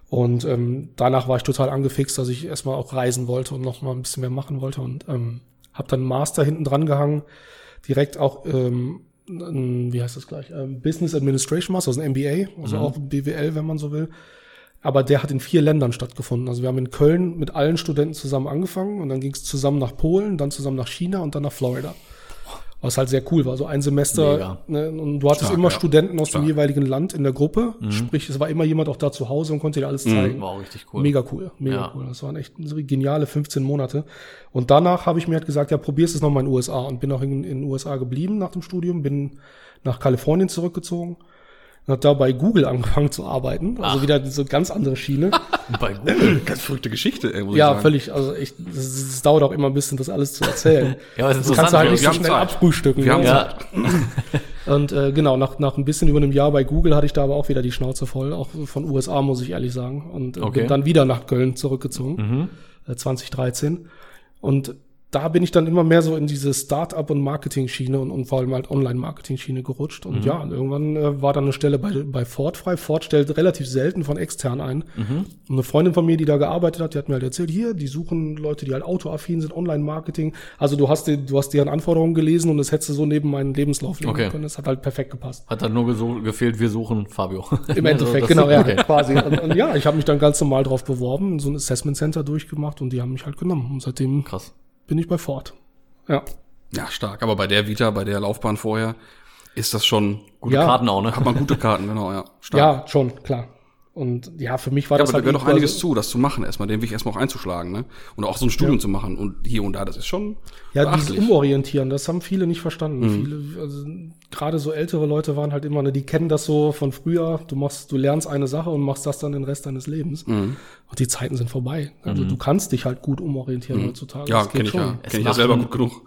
Und ähm, danach war ich total angefixt, dass ich erstmal auch reisen wollte und noch mal ein bisschen mehr machen wollte. Und ähm, habe dann Master hinten dran gehangen, direkt auch, ähm, wie heißt das gleich, ähm, Business Administration Master, also ein MBA, also auch BWL, wenn man so will. Aber der hat in vier Ländern stattgefunden. Also wir haben in Köln mit allen Studenten zusammen angefangen und dann ging es zusammen nach Polen, dann zusammen nach China und dann nach Florida. Was halt sehr cool war. So ein Semester. Ne, und du hattest
Stark,
immer
ja.
Studenten aus
Stark.
dem jeweiligen Land in der Gruppe. Sprich, es war immer jemand auch da zu Hause und konnte dir alles zeigen.
War auch richtig cool.
Mega cool, mega
Ja.
cool. Das waren echt geniale 15 Monate. Und danach habe ich mir halt gesagt, ja, probier's es nochmal in den USA und bin auch in, in den USA geblieben nach dem Studium, bin nach Kalifornien zurückgezogen und habe da bei Google angefangen zu arbeiten. Also wieder so ganz andere Schiene.
Bei Google.
Ganz verrückte Geschichte, ey, ich
ja,
sagen.
völlig. Also echt, es dauert auch immer ein bisschen, das alles zu erzählen.
Ja, aber es ist
das kannst du halt nicht so schnell
Zeit.
abfrühstücken.
Wir haben
ja.
Und äh, genau, nach, nach ein bisschen über einem Jahr bei Google hatte ich da aber auch wieder die Schnauze voll, auch von USA, muss ich ehrlich sagen. Und äh,
Okay.
bin dann wieder nach Köln zurückgezogen, äh, 2013. Und da bin ich dann immer mehr so in diese Start-up- und Marketing-Schiene und, und vor allem halt Online-Marketing-Schiene gerutscht. Und ja, und irgendwann äh, war dann eine Stelle bei, bei Ford frei. Ford stellt relativ selten von extern ein. Und eine Freundin von mir, die da gearbeitet hat, die hat mir halt erzählt, hier, die suchen Leute, die halt autoaffin sind, Online-Marketing. Also du hast, die, du hast deren Anforderungen gelesen und das hättest du so neben meinen Lebenslauf legen
Okay.
können. Das hat halt perfekt gepasst.
Hat dann nur gefehlt, wir suchen Fabio.
Im Endeffekt, genau, ja, quasi. Und, und ja, ich habe mich dann ganz normal drauf beworben, so ein Assessment Center durchgemacht und die haben mich halt genommen. Und seitdem
Krass.
Bin ich bei Ford. Ja.
Ja, stark. Aber bei der Vita, bei der Laufbahn vorher, ist das schon,
Gute
Ja.
Karten auch, ne?
hat man gute Karten, genau, ja. Stark.
Ja, schon, klar. Und ja, für mich war
Ja,
das
aber da
halt
gehört doch
irgendwo-
einiges zu, das zu machen, erstmal den Weg erstmal auch einzuschlagen, ne? Und auch so ein Studium zu machen und hier und da, das ist schon
Ja, dieses
beachtlich.
Umorientieren, das haben viele nicht verstanden.
Mhm.
Viele, also gerade so ältere Leute waren halt immer, ne, die kennen das so von früher. Du machst, du lernst eine Sache und machst das dann den Rest deines Lebens.
Mhm.
Und die Zeiten sind vorbei. Also du kannst dich halt gut umorientieren heutzutage.
Mhm. Ja,
Das geht
kenne ich ja.
Es
Kenne ich ja
macht
selber gut genug.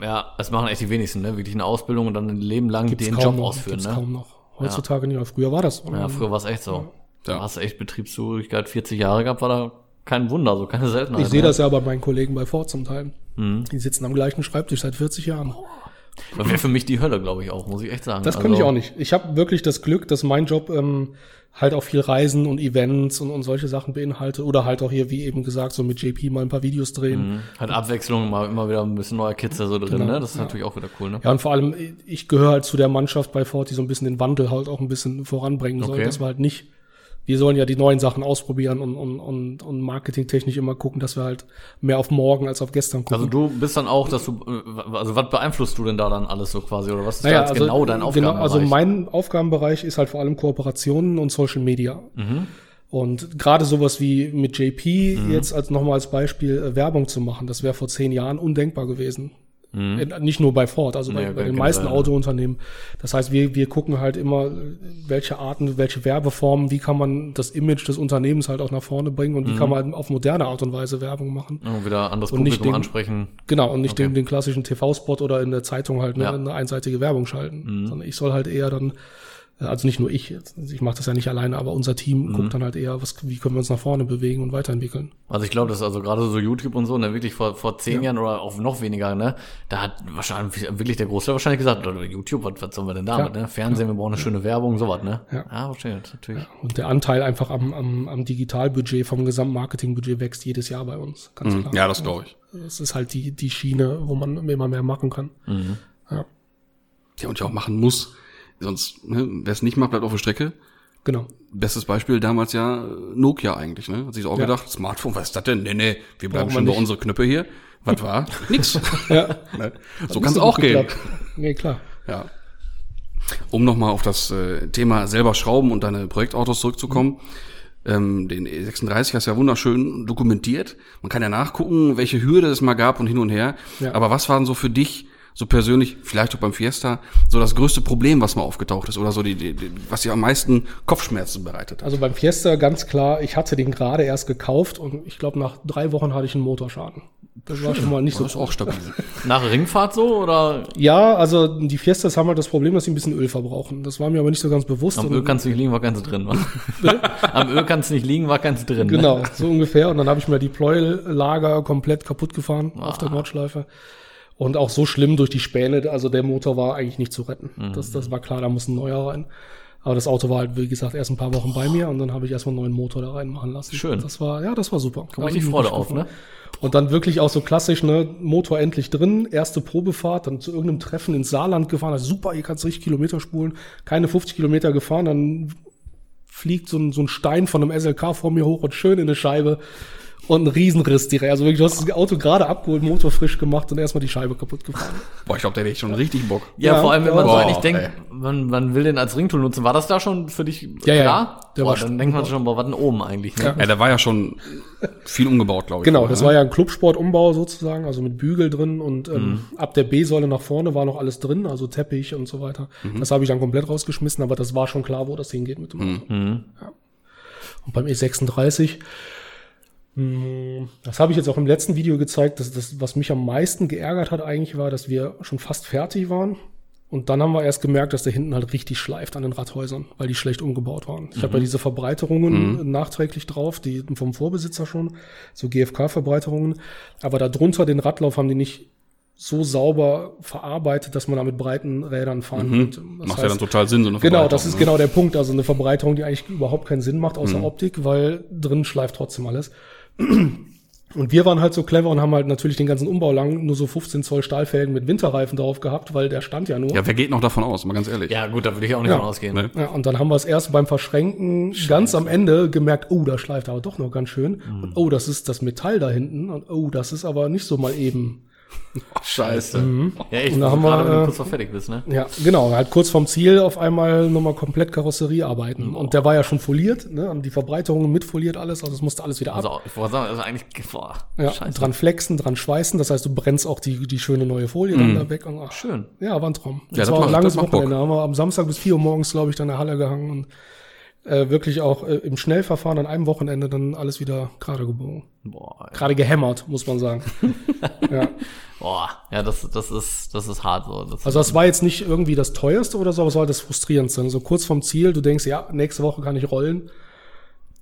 Ja. es machen echt die wenigsten, ne? Wirklich eine Ausbildung und dann ein Leben lang
Gibt's
den
kaum
Job
noch,
ausführen,
gibt's
ne?
kaum noch. Heutzutage nicht, aber früher war das.
Ja, früher war es echt so.
Ja.
Da hast du echt Betriebszugehörigkeit 40 Jahre gehabt, war da kein Wunder, so keine Seltenheit.
ich sehe das ja bei meinen Kollegen bei Ford zum Teil.
Mhm.
Die sitzen am gleichen Schreibtisch seit 40 Jahren.
Das wäre für mich die Hölle, glaube ich auch, muss ich echt sagen.
Das kann ich auch nicht. Ich habe wirklich das Glück, dass mein Job ähm, halt auch viel Reisen und Events und, und solche Sachen beinhaltet. Oder halt auch hier, wie eben gesagt, so mit JP mal ein paar Videos drehen.
Halt Abwechslung, mal immer wieder ein bisschen neuer Kids da so drin,
Genau,
ne? Das ist natürlich auch wieder cool, ne?
Ja, und vor allem, ich gehöre halt zu der Mannschaft bei Ford, die so ein bisschen den Wandel halt auch ein bisschen voranbringen soll.
Okay.
Dass wir halt nicht, wir sollen ja die neuen Sachen ausprobieren und, und, und, und marketingtechnisch immer gucken, dass wir halt mehr auf morgen als auf gestern gucken.
Also du bist dann auch, dass du, äh, also was beeinflusst du denn da dann alles so quasi, oder was ist
Naja,
da jetzt
also,
genau dein Aufgabenbereich?
also mein Aufgabenbereich ist halt vor allem Kooperationen und Social Media.
Mhm.
Und gerade sowas wie mit JP jetzt als nochmal als Beispiel äh, Werbung zu machen, das wäre vor zehn Jahren undenkbar gewesen. Äh, Nicht nur bei Ford, also bei,
Mhm. Nee,
bei den meisten
ja.
Autounternehmen. Das heißt, wir, wir gucken halt immer, welche Arten, welche Werbeformen, wie kann man das Image des Unternehmens halt auch nach vorne bringen und wie
Mhm.
kann man auf moderne Art und Weise Werbung machen.
Ja, wieder anderes
Und nicht
Publikum
den-
ansprechen.
Genau, und nicht
Okay.
den, den klassischen TV-Spot oder in der Zeitung halt ne,
Ja.
eine einseitige Werbung schalten.
Mhm.
Sondern ich soll halt eher dann, also nicht nur ich, ich mache das ja nicht alleine, aber unser Team
Mhm.
guckt dann halt eher, was, wie können wir uns nach vorne bewegen und weiterentwickeln.
Also ich glaube, das ist also gerade so YouTube und so, ne, wirklich vor, vor zehn Jahren oder auch noch weniger, ne, da hat wahrscheinlich wirklich der Großteil wahrscheinlich gesagt, YouTube, was, was sollen wir denn damit,
Ja.
ne? Fernsehen, wir brauchen eine schöne Werbung, sowas, ne?
Ja.
ja verstehe, natürlich.
Und der Anteil einfach am, am, am Digitalbudget, vom Gesamtmarketingbudget wächst jedes Jahr bei uns. Ganz klar.
Mhm. Ja, das glaube ich.
Es ist halt die, die Schiene, wo man immer mehr machen kann.
Mhm.
Ja,
Ja, und ja auch machen muss. Sonst, ne, wer es nicht macht, bleibt auf der Strecke.
genau.
Bestes Beispiel damals ja äh, Nokia eigentlich, ne? Hat sich auch
Ja.
gedacht, Smartphone, was ist das denn? Nee, nee, wir bleiben schon bei unsere Knöpfe hier. Was war? Nix.
Ja.
ne? So kann es auch gehen.
geklappt. Nee, klar.
Ja. Um nochmal auf das äh, Thema selber schrauben und deine Projektautos zurückzukommen. Ähm, den E36 hast du ja wunderschön dokumentiert. Man kann ja nachgucken, welche Hürde es mal gab und hin und her.
Ja.
Aber was waren so für dich so persönlich, vielleicht auch beim Fiesta, so das größte Problem, was mal aufgetaucht ist oder so die, die, die was dir am meisten Kopfschmerzen bereitet hat?
Also beim Fiesta ganz klar, ich hatte den gerade erst gekauft und ich glaube, nach drei Wochen hatte ich einen Motorschaden. Das war schon mal nicht so.
das ist auch stabil.
Nach Ringfahrt so oder
Ja, also die Fiestas haben halt das Problem, dass sie ein bisschen Öl verbrauchen. Das war mir aber nicht so ganz bewusst.
am
Und-
Öl kannst du nicht liegen, war ganz drin? Am Öl kannst du nicht liegen, war ganz drin. Ne?
Genau, so ungefähr. Und dann habe ich mir die Pleuellager komplett kaputt gefahren auf
Ah.
der Nordschleife. Und auch so schlimm durch die Späne, also der Motor war eigentlich nicht zu retten.
Mhm.
Das, das war klar, da muss ein neuer rein. Aber das Auto war halt, wie gesagt, erst ein paar Wochen bei mir und dann habe ich erstmal einen neuen Motor da reinmachen lassen.
Schön.
Das war, ja, das war super.
Kommt richtig Freude auf, ne?
Und dann wirklich auch so klassisch, ne, Motor endlich drin, erste Probefahrt, dann zu irgendeinem Treffen ins Saarland gefahren, also super, hier kannst du richtig Kilometer spulen, keine 50 Kilometer gefahren, dann fliegt so ein, so ein Stein von einem SLK vor mir hoch und schön in eine Scheibe und ein Riesenriss direkt. Also wirklich, du hast das Auto gerade abgeholt, Motor frisch gemacht und erstmal die Scheibe kaputt gefahren.
Boah, ich glaube, der hätte ich schon richtig Bock.
Ja,
Ja,
vor allem, wenn
ja.
man so
Boah,
eigentlich denkt, man, man will den als Ringtool nutzen. War das da schon für dich
Ja, ja,
klar?
der
Boah,
war
dann denkt man schon, boah, was denn oben eigentlich, ne?
Ja.
Ja, der war ja schon viel umgebaut, glaube ich.
Genau,
vorher,
das
ne?
war ja ein Clubsportumbau sozusagen, also mit Bügel drin und ähm,
Mhm.
ab der B-Säule nach vorne war noch alles drin, also Teppich und so weiter.
Mhm.
Das habe ich dann komplett rausgeschmissen, aber das war schon klar, wo das hingeht mit dem Auto.
Mhm.
Ja. Und beim E36, mh, das habe ich jetzt auch im letzten Video gezeigt, dass das, was mich am meisten geärgert hat eigentlich war, dass wir schon fast fertig waren. Und dann haben wir erst gemerkt, dass der hinten halt richtig schleift an den Radhäusern, weil die schlecht umgebaut waren. Ich habe ja diese Verbreiterungen nachträglich drauf, die vom Vorbesitzer schon, so GFK-Verbreiterungen. Aber darunter den Radlauf haben die nicht so sauber verarbeitet, dass man da mit breiten Rädern fahren könnte. Das
Macht ja dann total Sinn, so eine
Genau, das ist
ne?
genau der Punkt. Also eine Verbreiterung, die eigentlich überhaupt keinen Sinn macht, außer
Mhm.
Optik, weil drin schleift trotzdem alles. Und wir waren halt so clever und haben halt natürlich den ganzen Umbau lang nur so 15 Zoll Stahlfelgen mit Winterreifen drauf gehabt, weil der stand ja nur.
Ja, wer geht noch davon aus, mal ganz ehrlich.
Ja, gut, da würde ich auch nicht
Ja.
von ausgehen.
Ne?
Ja, und dann haben wir es erst beim Verschränken ganz am Ende gemerkt, oh, da schleift aber doch noch ganz schön.
Mhm.
Und oh, das ist das Metall da hinten. Und oh, das ist aber nicht so mal eben.
Scheiße. Ja, echt.
Und da haben
gerade
wir,
wenn du
äh,
kurz vor fertig bist, ne?
Ja, genau. Halt kurz vorm Ziel auf einmal nochmal komplett Karosseriearbeiten. Und der war ja schon foliert, ne? Und die Verbreiterungen mitfoliert alles, also es musste alles wieder ab.
Also, ich wollte sagen, also eigentlich, boah,
ja,
scheiße.
dran flexen, dran schweißen. Das heißt, du brennst auch die, die schöne neue Folie dann da weg. Und, ach,
Schön.
Ja, war ein Traum.
Ja,
das
das
war ein langes Wochenende. Haben wir am Samstag bis 4 Uhr morgens, glaube ich, dann in der Halle gehangen und äh, wirklich auch äh, im Schnellverfahren an einem Wochenende dann alles wieder gerade gebogen.
Boah.
Gerade gehämmert, muss man sagen. ja.
boah, ja, das, das ist, das ist hart so. Das
Also das war jetzt nicht irgendwie das teuerste oder so, aber es war halt das frustrierendste. So kurz vorm Ziel, du denkst, ja, nächste Woche kann ich rollen.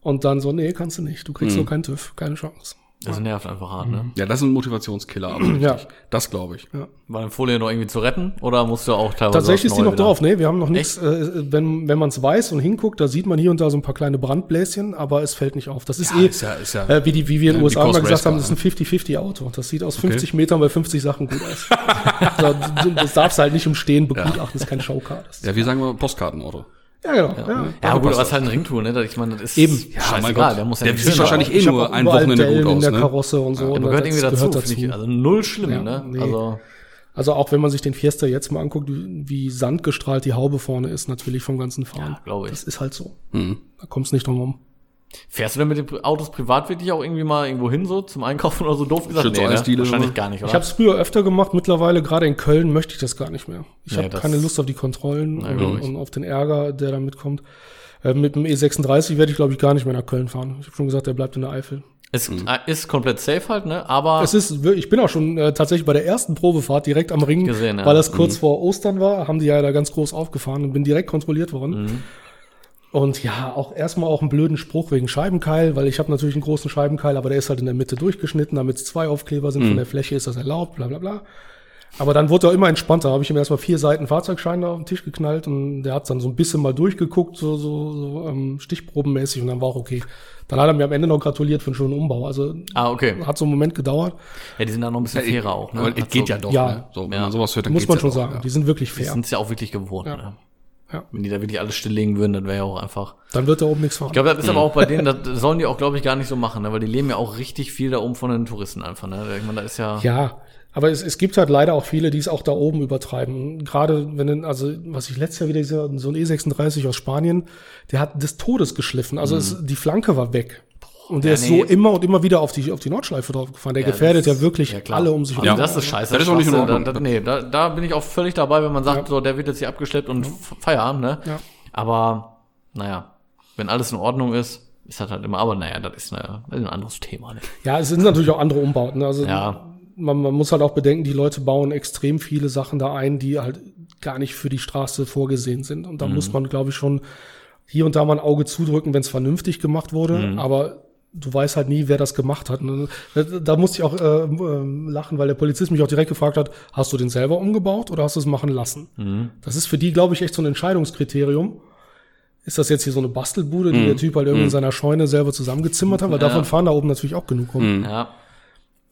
Und dann so, nee, kannst du nicht. Du kriegst so keinen TÜV, keine Chance.
Das nervt einfach hart, ne?
Ja, das ist ein Motivationskiller, aber.
Ja.
Das glaube ich.
War eine Folie noch irgendwie zu retten oder musst du auch teilweise
Tatsächlich ist die noch
wieder?
drauf. Nee, wir haben noch nichts. Äh, wenn wenn man es weiß und hinguckt, da sieht man hier und da so ein paar kleine Brandbläschen, aber es fällt nicht auf. Das ist
Ja,
eh,
ist ja- ist ja-
äh, wie, die, wie wir in
Ja,
den USA immer gesagt haben, das ist ein 50-50 Auto. Das sieht aus 50 Metern bei 50 Sachen gut aus. das darfst du halt nicht im Stehen begutachten, das ist kein Showcar. Das ist,
Ja, wir sagen mal Postkartenauto.
Ja, genau. Ja.
Ja,
Ja,
gut, aber es ist halt ein Ringtour, ne? Ich meine, das ist
Eben.
ja,
Ja, mein Gott.
der muss ja
Der
nicht
sieht wahrscheinlich eh nur ein Wochenende
Dellen
gut
in
aus,
der
ne?
Karosse und so.
Aber
und
gehört irgendwie dazu,
gehört
finde
dazu.
ich. Also null schlimm,
Ja,
ne?
nee.
Also,
Also auch wenn man sich den Fiesta jetzt mal anguckt, wie sandgestrahlt die Haube vorne ist, natürlich vom ganzen Fahren.
Ja, glaube ich.
Das ist halt so.
Mhm.
Da kommst du nicht drum rum.
Fährst du denn mit den Autos privat wirklich auch irgendwie mal irgendwo hin, so zum Einkaufen oder so doof gesagt?
Schütz
ne?
Eisdiele
Wahrscheinlich gar nicht, oder?
Ich habe es früher öfter gemacht, mittlerweile gerade in Köln möchte ich das gar nicht mehr. Ich
Nee,
habe keine Lust auf die Kontrollen
glaub
und, und auf den Ärger, der da mitkommt. Äh, mit dem E36 werde ich, glaube ich, gar nicht mehr nach Köln fahren. Ich habe schon gesagt, der bleibt in der Eifel.
es äh, ist komplett safe halt, ne? Aber
Es ist, ich bin auch schon äh, tatsächlich bei der ersten Probefahrt direkt am Ring,
Gesehen, ja.
weil das kurz vor Ostern war, haben die ja da ganz groß aufgefahren und bin direkt kontrolliert worden.
Mhm.
Und ja, auch erstmal auch einen blöden Spruch wegen Scheibenkeil, weil ich habe natürlich einen großen Scheibenkeil, aber der ist halt in der Mitte durchgeschnitten, damit es zwei Aufkleber sind.
Mhm.
Von der Fläche ist das erlaubt, bla bla bla. Aber dann wurde er immer entspannter. Habe ich ihm erstmal vier Seiten Fahrzeugschein auf den Tisch geknallt und der hat dann so ein bisschen mal durchgeguckt, so, so, so ähm, stichprobenmäßig und dann war auch okay. Dann hat er mir am Ende noch gratuliert für einen schönen Umbau. Also
ah, okay.
hat so einen Moment gedauert.
Ja, die sind da noch ein bisschen fairer auch, ne?
Aber es geht
so-
ja doch,
Ja.
ne? So, wenn
Ja.
man sowas hört, dann
Muss man
ja
schon
doch,
sagen.
ja.
Die sind wirklich
Die
fair.
sind ja auch wirklich gewohnt,
Ja.
ne?
Ja.
Wenn die da wirklich alles stilllegen würden, dann wäre ja auch einfach.
Dann wird da oben nichts fahren.
Ich glaube, das ist aber auch bei denen, das sollen die auch, glaube ich, gar nicht so machen, ne? Weil die leben ja auch richtig viel da oben von den Touristen einfach, ne? Ich meine, da ist ja.
Ja, aber es, es gibt halt leider auch viele, die es auch da oben übertreiben. Gerade wenn, also was ich letztes Jahr wieder gesehen habe, so ein E36 aus Spanien, der hat des Todes geschliffen. Also es, die Flanke war weg. Und der
Ja,
ist
nee.
so immer und immer wieder auf die, auf die Nordschleife draufgefahren. Der
Ja,
gefährdet
das
ja wirklich
ja,
alle um sich
Also
herum.
das ist scheiße.
Das ist auch nicht in. Ordnung.
Da, da, nee, da, da bin ich auch völlig dabei, wenn man sagt,
Ja.
so, der wird jetzt hier abgeschleppt und Feierabend, ne?
Ja.
Aber, naja, wenn alles in Ordnung ist, ist das halt immer, aber naja, das ist, eine, das ist ein anderes Thema, ne?
Ja, es sind natürlich auch andere Umbauten. Also
Ja.
man, man muss halt auch bedenken, die Leute bauen extrem viele Sachen da ein, die halt gar nicht für die Straße vorgesehen sind. Und da
Mhm.
muss man, glaube ich, schon hier und da mal ein Auge zudrücken, wenn es vernünftig gemacht wurde.
Mhm.
Aber du weißt halt nie, wer das gemacht hat. Und Da, da musste ich auch äh, ähm, lachen, weil der Polizist mich auch direkt gefragt hat, hast du den selber umgebaut oder hast du es machen lassen?
Mhm.
Das ist für die, glaube ich, echt so ein Entscheidungskriterium. Ist das jetzt hier so eine Bastelbude, die der Typ halt irgendwie in seiner Scheune selber zusammengezimmert hat? Weil
Mhm. Ja.
davon fahren da oben natürlich auch genug rum.
Ja.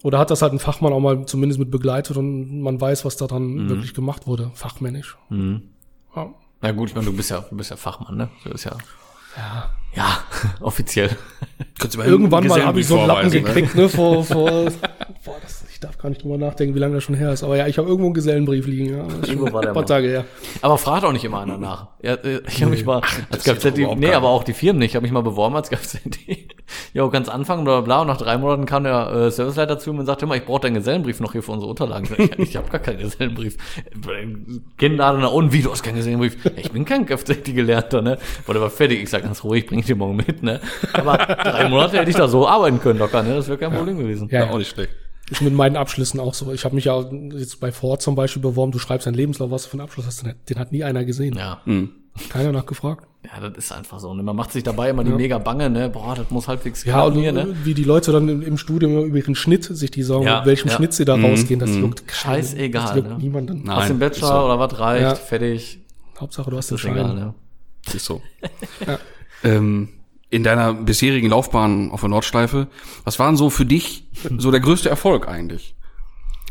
Oder hat das halt ein Fachmann auch mal zumindest mit begleitet und man weiß, was daran wirklich gemacht wurde, fachmännisch. Ja.
Na gut, ich meine, du bist ja, du bist ja Fachmann, ne? Du bist ja. Ja. Ja, offiziell.
Irgendwann mal habe ich so einen Lappen
ne?
gekriegt, ne, vor, vor boah, das, ich darf gar nicht drüber nachdenken, wie lange das schon her ist. Aber ja, ich habe irgendwo einen Gesellenbrief liegen, ja.
Irgendwo war der
ein paar
mal.
Tage her.
Aber fragt auch nicht immer einer nach. Ja, äh, ich habe mich mal als Kfz,
überhaupt
nee,
keiner.
aber auch die Firmen nicht. Ich habe mich mal beworben als Kfz. Ja, ganz Anfang, bla bla bla. Und nach drei Monaten kam der äh, Serviceleiter zu mir und sagte immer, ich brauche deinen Gesellenbrief noch hier für unsere Unterlagen. Ich, ich habe gar keinen Gesellenbrief. Kinder nach unten, wie, du hast keinen Gesellenbrief. Ich bin kein Kfz-Gelernter, ne? Der war fertig. Ich sag ganz ruhig, bring ich dir morgen mit, ne? Aber drei Monate hätte ich da so arbeiten können locker, ne? Das wäre kein Problem gewesen.
Ja,
ja. auch nicht schlecht.
Ist mit meinen Abschlüssen auch so. Ich habe mich ja jetzt bei Ford zum Beispiel beworben, du schreibst deinen Lebenslauf, was du für einen Abschluss hast, den, den hat nie einer gesehen.
Ja.
Keiner nachgefragt.
Ja, das ist einfach so. Ne? Man macht sich dabei immer die mega Bange, ne? Boah, das muss halbwegs
Ja, und
hier, ne?
wie die Leute dann im, im Studium über ihren Schnitt sich die sagen,
Ja,
mit welchem
ja.
Schnitt sie da rausgehen, das juckt keinen.
Scheißegal,
Das juckt
ne?
niemanden.
Nein,
Hast du den Bachelor
so.
oder was reicht,
Ja.
fertig.
Hauptsache, du hast den Schein.
egal, ne?
Ist so. ähm, in deiner bisherigen Laufbahn auf der Nordschleife, was war denn so für dich so der größte Erfolg eigentlich?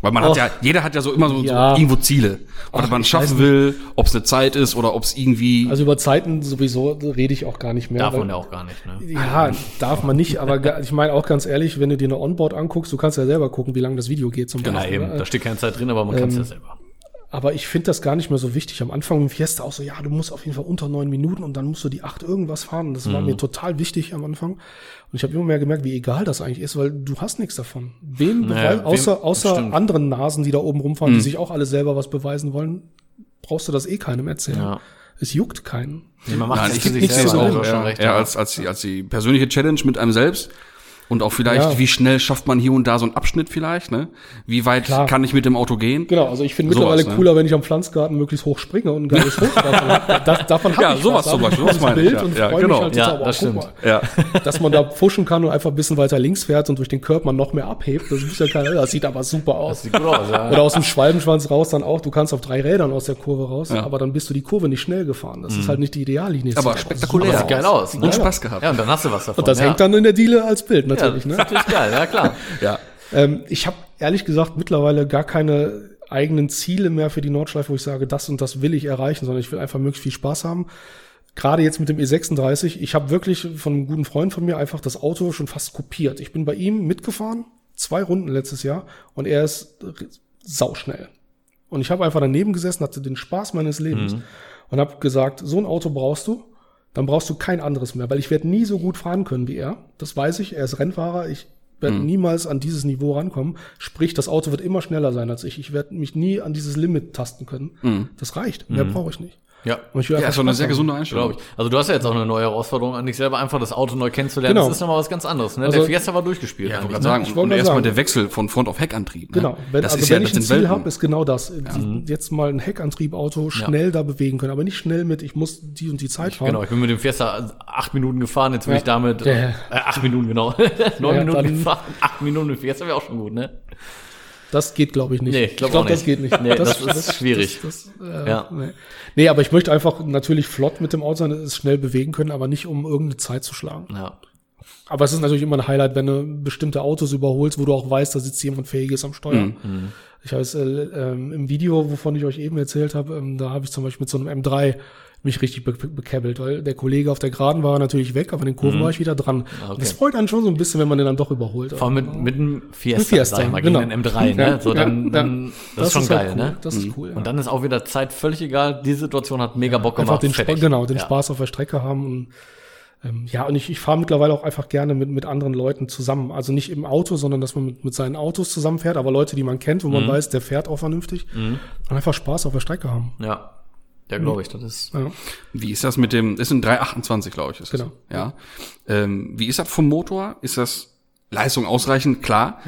Weil man hat
Och.
ja, jeder hat ja so immer so,
Ja.
so irgendwo Ziele. Was man schaffen will, ob es eine Zeit ist oder ob es irgendwie.
Also über Zeiten sowieso rede ich auch gar nicht mehr.
Darf
weil-
man ja auch gar nicht, ne?
Ja, darf man nicht, aber ich meine auch ganz ehrlich, wenn du dir eine Onboard anguckst, du kannst ja selber gucken, wie lange das Video geht zum
Ja,
Beispiel.
eben.
ne?
Da steht keine Zeit drin, aber man kann es
Ähm,
ja selber.
Aber ich finde das gar nicht mehr so wichtig. Am Anfang im Fiesta auch so, ja, du musst auf jeden Fall unter neun Minuten und dann musst du die acht irgendwas fahren. Und Das
Mhm.
war mir total wichtig am Anfang. Und ich habe immer mehr gemerkt, wie egal das eigentlich ist, weil du hast nichts davon. Wem,
Naja,
beweis-
wem-
außer, außer anderen Nasen, die da oben rumfahren,
Mhm.
die sich auch alle selber was beweisen wollen, brauchst du das eh keinem erzählen.
Ja.
Es juckt keinen.
Nee, man macht
Nein,
es
ich
sich
nichts
es
recht.
eher
ja.
als, als, die, als die persönliche Challenge mit einem selbst. Und auch vielleicht,
Ja.
wie schnell schafft man hier und da so einen Abschnitt vielleicht, ne? Wie weit
Klar.
kann ich mit dem Auto gehen?
Genau, also ich finde
Sowas,
mittlerweile
ne?
cooler, wenn ich am Pflanzgarten möglichst hoch springe und ein geiles davon habe. Das, davon hab
Ja,
ich
sowas
was.
zum Beispiel,
ein
das
cooles
meine ich,
Bild
ja.
und
Ja,
freue
genau.
mich halt
Ja, das stimmt.
mal,
Ja.
dass man da pushen kann und einfach ein bisschen weiter links fährt und durch den Körper noch mehr abhebt. Das ist ja keiner, das sieht aber super aus.
Sieht gut aus, ja.
Oder aus dem Schwalbenschwanz raus dann auch, du kannst auf drei Rädern aus der Kurve raus,
Ja.
aber dann bist du die Kurve nicht schnell gefahren. Das ist halt nicht die Ideallinie.
Aber spektakulär.
Sieht geil aus.
Und
ne?
Spaß gehabt.
Ja, und dann hast du was davon.
Und das hängt dann in der Diele als Bild natürlich. ne?
natürlich geil, ja klar.
Ja.
Ähm, ich habe ehrlich gesagt mittlerweile gar keine eigenen Ziele mehr für die Nordschleife, wo ich sage, das und das will ich erreichen, sondern ich will einfach möglichst viel Spaß haben. Gerade jetzt mit dem E36, ich habe wirklich von einem guten Freund von mir einfach das Auto schon fast kopiert. Ich bin bei ihm mitgefahren, zwei Runden letztes Jahr, und er ist sauschnell. Und ich habe einfach daneben gesessen, hatte den Spaß meines Lebens und habe gesagt, so ein Auto brauchst du, dann brauchst du kein anderes mehr, weil ich werde nie so gut fahren können wie er. Das weiß ich. Er ist Rennfahrer. Ich werde niemals an dieses Niveau rankommen. Sprich, das Auto wird immer schneller sein als ich. Ich werde mich nie an dieses Limit tasten können. Das reicht. Mehr brauche ich nicht.
Ja.
Und ich will
Ja, doch eine sehr
haben.
gesunde
Glaube
Einstellung.
ich. Also du hast ja jetzt auch eine neue Herausforderung an dich selber, einfach das Auto neu kennenzulernen.
Genau.
Das ist nochmal was ganz anderes. Ne?
Also-
der Fiesta war durchgespielt.
Ja, ich wollte
ne?
sagen,
Ich
und,
wollte
und
mal
erstmal
sagen.
der Wechsel von Front auf Heckantrieb. Ne?
Genau. Wenn,
das
also
ist ja,
wenn
das
ich ein Ziel habe, ist genau das. Die, Jetzt mal ein Heckantriebauto schnell da bewegen können, aber nicht schnell mit, ich muss die und die Zeit fahren.
Genau, ich bin mit dem Fiesta acht Minuten gefahren, jetzt will
Ja.
ich damit
Ja.
äh, acht Minuten, genau. Neun
Ja,
Minuten gefahren, acht Minuten mit Fiesta wäre auch schon gut, ne?
Das geht, glaube ich, nicht.
Nee, ich glaub
glaub,
auch
das geht nicht.
Nee, das ist schwierig.
Das, das, äh,
Ja.
nee. nee, aber ich möchte einfach natürlich flott mit dem Auto sein, es schnell bewegen können, aber nicht um irgendeine Zeit zu schlagen.
Ja.
Aber es ist natürlich immer ein Highlight, wenn du bestimmte Autos überholst, wo du auch weißt, da sitzt jemand Fähiges am Steuer.
Mhm.
Ich weiß, äh, ähm, im Video, wovon ich euch eben erzählt habe, ähm, da habe ich zum Beispiel mit so einem M3 mich richtig be bekäbbelt, weil der Kollege auf der Geraden war natürlich weg, aber in den Kurven war ich wieder dran.
Mhm. Ah, okay.
Das freut einen schon so ein bisschen, wenn man den dann doch überholt.
Vor allem mit, mit einem Fiesta,
Fiesta,
sag ich mal,
genau.
gegen den M3, ne?
Ja,
so, dann,
ja,
dann,
ja.
das, ist schon geil,
halt cool.
ne?
Das ist cool.
Und dann ist auch wieder Zeit völlig egal. Die Situation hat mega Bock
einfach
gemacht.
den, genau, den
ja.
Spaß auf der Strecke haben und ähm, ja, und ich, ich fahre mittlerweile auch einfach gerne mit, mit anderen Leuten zusammen. Also nicht im Auto, sondern dass man mit, mit seinen Autos zusammenfährt, aber Leute, die man kennt, wo
Mhm.
man weiß, der fährt auch vernünftig und einfach Spaß auf der Strecke haben.
Ja. Ja, glaube ich, das ist.
Ja.
Wie ist das mit dem, das sind 328, glaube ich. Ist das.
Genau.
Ja. Ähm, wie ist das vom Motor? Ist das Leistung ausreichend? Klar.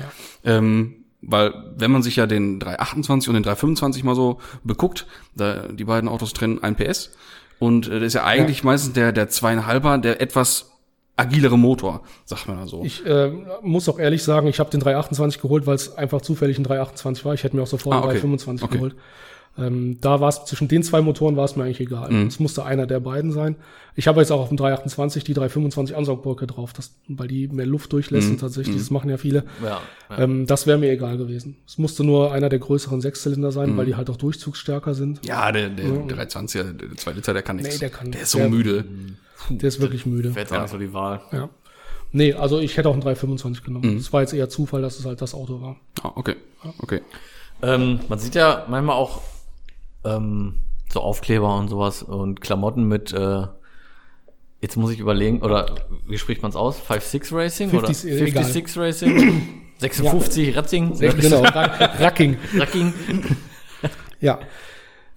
Ähm, weil wenn man sich ja den 328 und den 325 mal so beguckt, da, die beiden Autos trennen 1 PS. Und äh, das ist ja eigentlich meistens der, der zweieinhalber, der etwas agilere Motor, sagt man da so.
Ich äh, muss auch ehrlich sagen, ich habe den 328 geholt, weil es einfach zufällig ein 328 war. Ich hätte mir auch sofort
Ah,
einen
okay.
325
Okay.
geholt. Ähm, da war es zwischen den zwei Motoren war es mir eigentlich egal.
Mhm.
Es musste einer der beiden sein. Ich habe jetzt auch auf dem 328 die 325 Ansaugbrücke drauf, das, weil die mehr Luft durchlässt
Mhm.
und tatsächlich, das machen ja viele.
Ja. ja.
Ähm, das wäre mir egal gewesen. Es musste nur einer der größeren Sechszylinder sein,
Mhm.
weil die halt auch durchzugsstärker sind.
ja, der, der, der 320er, der 2 Liter, der kann nichts.
Nee, der kann-
der ist so
der-
müde.
Der ist wirklich müde.
Wäre nicht so die Wahl.
Ja. Nee, also ich hätte auch einen 325 genommen.
Mhm.
Es war jetzt eher Zufall, dass es halt das Auto war.
Ah, okay. Okay.
Ähm, man sieht ja manchmal auch ähm, so Aufkleber und sowas und Klamotten mit, äh, jetzt muss ich überlegen, oder wie spricht man es aus? 5-6 Racing
50
oder
egal.
56 Racing? 56 Ratzing?
Genau, Ra- Racking.
Racking?
Ja.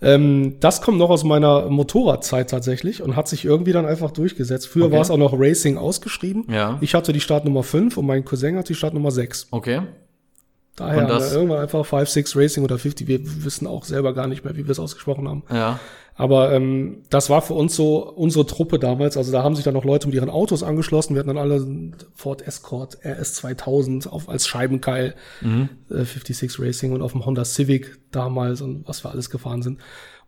Ähm, das kommt noch aus meiner Motorradzeit tatsächlich und hat sich irgendwie dann einfach durchgesetzt. Früher
Okay.
war es auch noch Racing ausgeschrieben.
Ja.
Ich hatte die Startnummer 5 und mein Cousin hat die Startnummer 6.
Okay.
Daher
Und das-
irgendwann einfach 5, 6 Racing oder 50. Wir wissen auch selber gar nicht mehr, wie wir es ausgesprochen haben.
Ja.
Aber ähm, das war für uns so unsere Truppe damals. Also da haben sich dann noch Leute mit ihren Autos angeschlossen. Wir hatten dann alle Ford Escort RS 2000 auf, als Scheibenkeil, äh, 56 Racing und auf dem Honda Civic damals und was wir alles gefahren sind.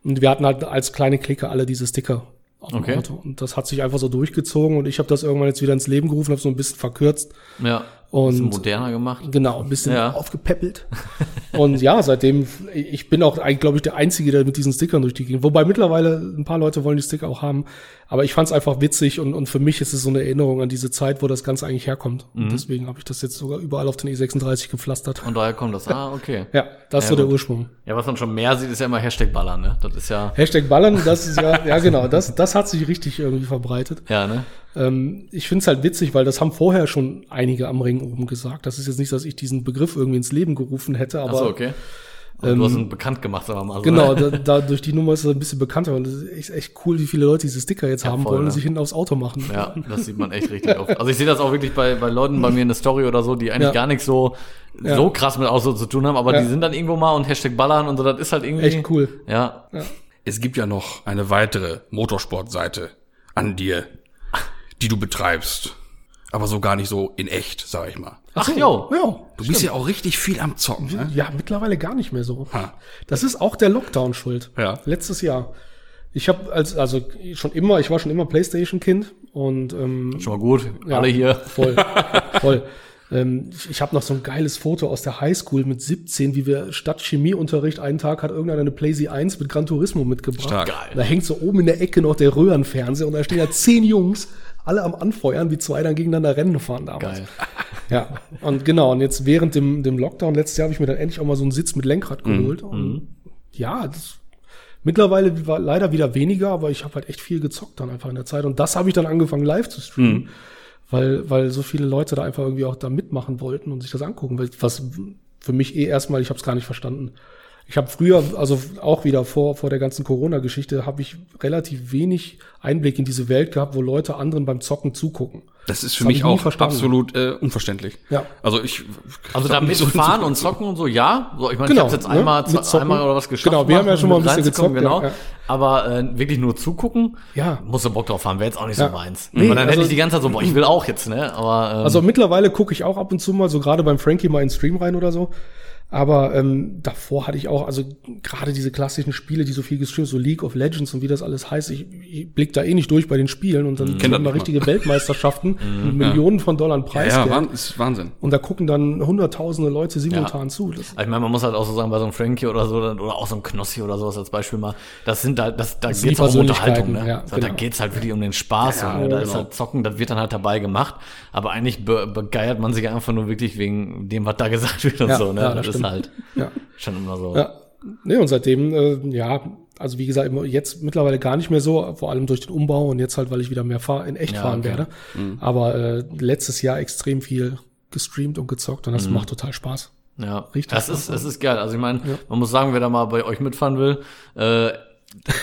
Und wir hatten halt als kleine Clique alle diese Sticker auf dem
Okay.
Auto. Und das hat sich einfach so durchgezogen und ich habe das irgendwann jetzt wieder ins Leben gerufen, habe so ein bisschen verkürzt.
Ja.
Und
moderner gemacht.
Genau, ein bisschen
Ja.
aufgepäppelt. Und ja, seitdem, ich bin auch, glaube ich, der Einzige, der mit diesen Stickern durch die Gegend. Wobei mittlerweile ein paar Leute wollen die Sticker auch haben. Aber ich fand es einfach witzig und, und für mich ist es so eine Erinnerung an diese Zeit, wo das Ganze eigentlich herkommt.
Mhm.
Und deswegen habe ich das jetzt sogar überall auf den E36 gepflastert.
Und daher kommt das. Ah, okay.
Ja, das ist
Ja,
so der
gut.
Ursprung.
Ja, was man schon mehr sieht, ist ja immer Hashtag Ballern, ne? Das ist ja,
Hashtag Ballern, das ist ja, ja genau, das, das hat sich richtig irgendwie verbreitet.
ja, ne?
Ähm, ich finde es halt witzig, weil das haben vorher schon einige am Ring oben gesagt. Das ist jetzt nicht, dass ich diesen Begriff irgendwie ins Leben gerufen hätte, aber
Achso, okay. Aber du hast ihn bekannt gemacht, sagen wir mal so.
genau, da, da durch die Nummer ist es ein bisschen bekannter und es ist echt, echt cool, wie viele Leute diese Sticker jetzt haben
voll,
wollen und
ne?
sich hinten aufs Auto machen.
Ja, das sieht man echt richtig oft. Also ich sehe das auch wirklich bei, bei Leuten bei mir in der Story oder so, die eigentlich
Ja.
gar nichts so,
Ja.
so krass mit Auto zu tun haben, aber
Ja.
die sind dann irgendwo mal und Hashtag Ballern und so, das ist halt irgendwie.
Echt cool.
Ja.
Es gibt ja noch eine weitere Motorsportseite an dir, die du betreibst. Aber so gar nicht so in echt, sag ich mal.
Ach, jo.
Ja,
Du bist ja auch richtig viel am Zocken, ne?
ja, mittlerweile gar nicht mehr so.
Ha.
Das ist auch der Lockdown schuld.
Ja.
Letztes Jahr. Ich habe als also schon immer, ich war schon immer PlayStation Kind und ähm,
Schon mal gut.
Ja.
Alle hier.
Voll, voll. Ähm, ich ich habe noch so ein geiles Foto aus der Highschool mit 17, wie wir statt Chemieunterricht einen Tag hat irgendeiner eine PlayStation 1 mit Gran Turismo mitgebracht.
Stark.
Geil.
Da hängt so oben in der Ecke noch der Röhrenfernseher und da stehen ja zehn Jungs, alle am Anfeuern, wie zwei dann gegeneinander Rennen fahren damals.
Geil.
Ja, und genau, und jetzt während dem, dem Lockdown letztes Jahr habe ich mir dann endlich auch mal so einen Sitz mit Lenkrad geholt. Und ja, das mittlerweile war leider wieder weniger, aber ich habe halt echt viel gezockt dann einfach in der Zeit. Und das habe ich dann angefangen live zu streamen, weil, weil so viele Leute da einfach irgendwie auch da mitmachen wollten und sich das angucken. Was für mich eh erstmal, ich habe es gar nicht verstanden. Ich habe früher, also auch wieder vor, vor der ganzen Corona-Geschichte, habe ich relativ wenig Einblick in diese Welt gehabt, wo Leute anderen beim Zocken zugucken.
Das ist für
hab
mich auch absolut äh, unverständlich.
Ja.
Also ich
Also
zock
da
nicht so
mitfahren
in
und zocken und so, ja. So, ich meine,
Genau,
ich habe jetzt
ne?
einmal,
zocken.
einmal oder was geschafft.
Genau, wir haben ja schon mal ein bisschen gezockt,
Genau.
ja, ja.
Aber äh, wirklich nur zugucken,
Ja.
musst du Bock drauf haben. Wäre jetzt auch nicht
Ja.
so meins.
Nee,
Weil dann hätte
also-
ich die ganze Zeit so, boah, ich will auch jetzt, ne? Aber ähm,
Also mittlerweile gucke ich auch ab und zu mal, so gerade beim Frankie mal in den Stream rein oder so. Aber ähm, davor hatte ich auch, also gerade diese klassischen Spiele, die so viel gestreamt, so League of Legends und wie das alles heißt, ich, ich blick da eh nicht durch bei den Spielen und dann
das
man
nicht
richtige Weltmeisterschaften mit Millionen von Dollar
ja,
Preisgeld.
ja, Wahn- ist Wahnsinn.
Und da gucken dann hunderttausende Leute simultan zu. Das,
ich meine, man muss halt auch so sagen, bei so einem Frankie oder so, oder auch so einem Knossi oder sowas als Beispiel mal, das sind halt, das, da
die
geht's auch um Unterhaltung, ne?
Ja,
so, Da
genau.
geht's halt wirklich um den Spaß.
Ja,
und, ne? da ist
genau.
halt Zocken, das wird dann halt dabei gemacht. Aber eigentlich be begeiert man sich einfach nur wirklich wegen dem, was da gesagt wird und
Ja,
so, ne?
ja,
das,
das
ist halt
ja.
schon immer so.
Ja. Nee, und seitdem, äh, ja, also wie gesagt, jetzt mittlerweile gar nicht mehr so, vor allem durch den Umbau und jetzt halt, weil ich wieder mehr fahr, in echt
Ja,
fahren
okay.
werde. Aber äh, letztes Jahr extrem viel gestreamt und gezockt und das macht total Spaß.
Ja,
Richtig
das ist, es ist geil. Also ich meine, man muss sagen, wer da mal bei euch mitfahren will, äh,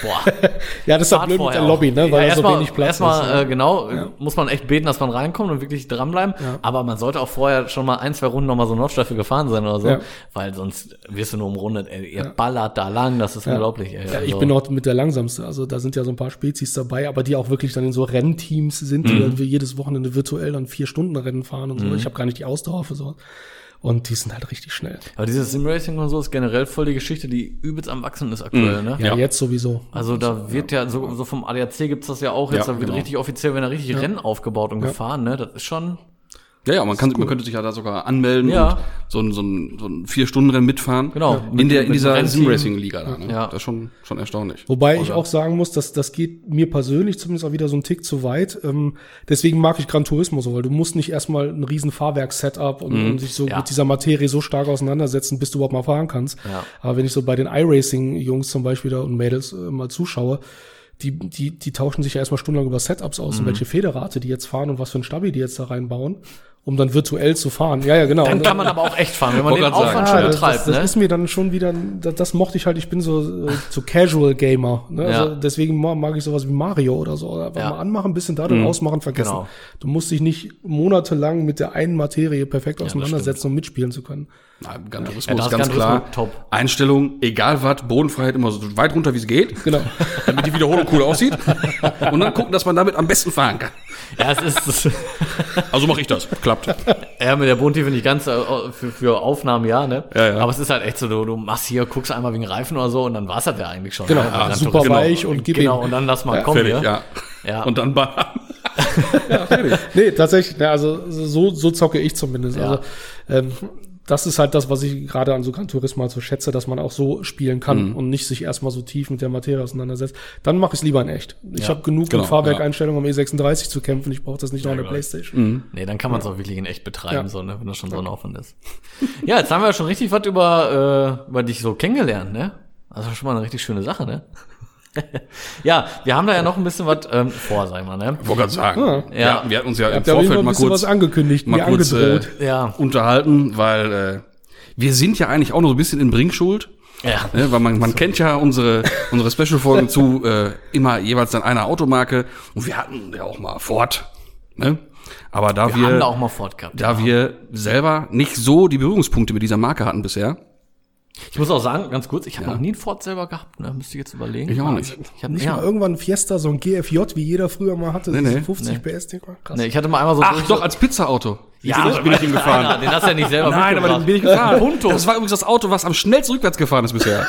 boah,
Ja, das ist
Fahrt
blöd mit der. Lobby, ne, weil
ja,
da so
erstmal-
wenig Platz
erstmal,
ist. ne?
Äh, genau, muss man echt beten, dass man reinkommt und wirklich dranbleiben. Aber man sollte auch vorher schon mal ein, zwei Runden nochmal so Nordschleife gefahren sein oder so,
Ja.
weil sonst wirst du nur umrundet. Ey, ihr ballert da lang, das ist unglaublich. Ey.
Ja, ich
Also,
bin auch mit der langsamste. Also da sind ja so ein paar Spezies dabei, aber die auch wirklich dann in so Rennteams sind, die dann jedes Wochenende virtuell dann vier Stunden Rennen fahren und so. Ich habe gar nicht die Ausdauer für so. Und die sind halt richtig schnell.
aber dieses Simracing und so ist generell voll die Geschichte, die übelst am Wachsen ist aktuell, ne?
Ja,
Ja.
jetzt sowieso.
Also da wird ja, so, so vom ADAC gibt's das ja auch jetzt,
Ja,
da wird
genau.
richtig offiziell, wenn da richtig Rennen aufgebaut und gefahren, ne? Das ist schon,
Ja, ja, man kann, man könnte sich ja da sogar anmelden
Ja.
und so ein, so ein, so ein vier Stunden Rennen mitfahren.
Genau.
In
Mit-
der, in dieser
Rennteam.
Simracing Liga da, ne?
Ja.
Das ist schon, schon erstaunlich.
Wobei ich auch sagen muss, dass das geht mir persönlich zumindest auch wieder so ein Tick zu weit. Ähm, deswegen mag ich Gran Turismo so, weil du musst nicht erstmal ein riesen Fahrwerk-Setup und, und sich so
Mhm. Ja.
mit dieser Materie so stark auseinandersetzen, bis du überhaupt mal fahren kannst.
Ja.
Aber wenn ich so bei den iRacing-Jungs zum Beispiel da und Mädels äh, mal zuschaue, die, die, die tauschen sich ja erstmal stundenlang über Setups aus
Mhm.
und welche Federrate die jetzt fahren und was für ein Stabi die jetzt da reinbauen, um dann virtuell zu fahren. Ja, ja, genau.
dann
Und-
kann man aber auch echt fahren, wenn man den. Aufwand
ja,
schon
das,
betreibt,
das, das
ne?
ist mir dann schon wieder, das, das mochte ich halt, ich bin so, äh, so Casual Gamer. Ne?
Ja.
Also deswegen ma- mag ich sowas wie Mario oder so. Einfach
Ja.
mal anmachen, bisschen da dann ausmachen, vergessen.
Genau.
Du musst dich nicht monatelang mit der einen Materie perfekt auseinandersetzen, um mitspielen zu können.
Na, Gran Turismo
Ja,
ist ganz klar.
Top.
Einstellung, egal was, Bodenfreiheit immer so weit runter wie es geht,
Genau.
damit die Wiederholung cool aussieht. Und dann gucken, dass man damit am besten fahren kann.
Ja, es ist,
Also mache ich das. Klappt.
ja, mit der Bodentiefe nicht ganz, äh, für, für Aufnahmen ja, ne?
Ja, ja.
Aber es ist halt echt so, du, du machst hier, guckst einmal wegen Reifen oder so und dann war's das ja eigentlich schon.
Genau.
ne?
Ah, super
Turismo.
weich und gib
Genau,
ihm.
und dann lass mal kommen
Fertig, ja.
Ja.
Und dann ballern.
nee, tatsächlich, ne, also so, so zocke ich zumindest.
Ja.
Also ähm, das ist halt das, was ich gerade an so Gran Turismo halt so schätze, dass man auch so spielen kann
Mhm.
und nicht sich erstmal so tief mit der Materie auseinandersetzt. Dann mache ich es lieber in echt. Ich
Ja,
habe genug
genau,
mit Fahrwerkeinstellungen am E36 zu kämpfen. Ich brauche das nicht noch an der
gut.
Playstation.
Nee, dann kann man es auch wirklich in echt betreiben,
Ja.
so, ne, wenn das schon so ein Aufwand ist. ja, jetzt haben wir schon richtig was über, äh, über dich so kennengelernt, ne? Also schon mal eine richtig schöne Sache, ne? Ja, wir haben da ja noch ein bisschen was ähm, vor, sag ich mal, ne?
Ich wollte gerade sagen.
Ja.
Ja. wir hatten uns ja im Vorfeld mal kurz,
was angekündigt,
mal kurz äh.
Ja.
unterhalten, weil äh, wir sind ja eigentlich auch noch so ein bisschen in Bringschuld.
Ja.
Ne, weil man, man kennt ja unsere, unsere Special-Folgen zu äh, immer jeweils dann einer Automarke. Und wir hatten ja auch mal Ford. Ne? Aber da
Wir
wir,
haben da auch mal Ford gehabt.
da wir selber nicht so die Berührungspunkte mit dieser Marke hatten bisher.
Ich muss auch sagen, ganz kurz, ich habe noch nie einen Ford selber gehabt, ne? Müsste ich jetzt überlegen.
Ich auch nicht.
Ich habe
Nicht
ja.
mal irgendwann ein Fiesta, so ein GFJ, wie jeder früher mal hatte,
Nee, nee.
50 PS, Ding. Krass.
Nee, ich hatte mal einmal so
Ach
durch-
doch, als Pizza-Auto.
ja,
bin ich ihm gefahren.
Einer, den hast du ja nicht selber
Nein, aber den bin ich gefahren. Punto. Das war übrigens das Auto, was am schnellsten rückwärts gefahren ist bisher.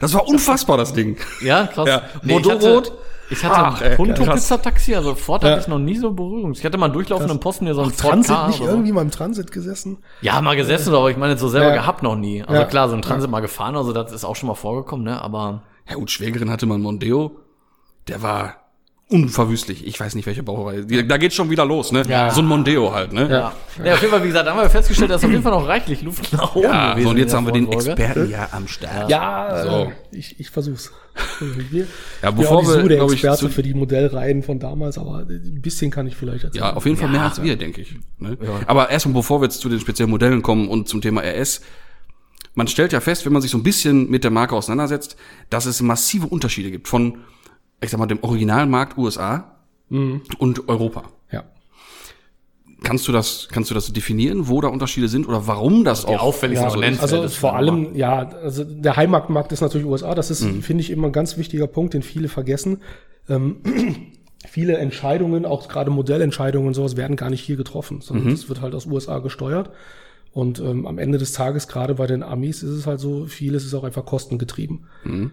Das war unfassbar, das Ding.
Ja, krass.
Ja.
ich
Bordeaux-rot.
Ich hatte
Ach,
ein
ey,
Punto
krass.
Pizza Taxi, also Ford
Ja.
hatte ich noch nie so Berührungs. Ich hatte mal einen durchlaufenden Posten hier so ein Ford
Transit
Ka
nicht
so.
irgendwie mal im Transit gesessen?
Ja, mal gesessen, aber ich meine so selber
Ja.
gehabt noch nie. Also
Ja.
klar, so ein Transit mal gefahren, also das ist auch schon mal vorgekommen, ne? Aber
Ja gut, Schwägerin hatte mal einen Mondeo. Der war unverwüstlich. Ich weiß nicht, welche Baureihe. Die- Da geht's schon wieder los, ne?
Ja.
So ein Mondeo halt, ne?
ja. ja. auf jeden Fall, wie gesagt, da haben wir festgestellt, dass auf jeden Fall noch reichlich Luft nach oben
Ja,
gewesen
so, und jetzt haben wir den. Experten ja am Start.
Ja,
So.
äh, ich, ich versuch's. Wir,
Ja, bevor
auch
wir,
so der
ich,
Experte für die Modellreihen von damals, aber ein bisschen kann ich vielleicht erzählen.
Ja, auf jeden Fall mehr als wir, denke ich. Ne? Aber erstmal, bevor wir jetzt zu den speziellen Modellen kommen und zum Thema RS, man stellt ja fest, wenn man sich so ein bisschen mit der Marke auseinandersetzt, dass es massive Unterschiede gibt von, ich sag mal, dem Originalmarkt USA und Europa.
Ja.
Kannst du das, kannst du das definieren, wo da Unterschiede sind oder warum das
Die
auch
auffälligsten
Ja,
so ist?
also
das
vor allem, ja, also der Heimatmarkt ist natürlich USA. Das ist,
Mhm.
finde ich, immer ein ganz wichtiger Punkt, den viele vergessen. Ähm, viele Entscheidungen, auch gerade Modellentscheidungen und sowas, werden gar nicht hier getroffen,
Mhm.
sondern das wird halt aus USA gesteuert. Und ähm, am Ende des Tages, gerade bei den Amis, ist es halt so, vieles ist auch einfach kostengetrieben.
Mhm.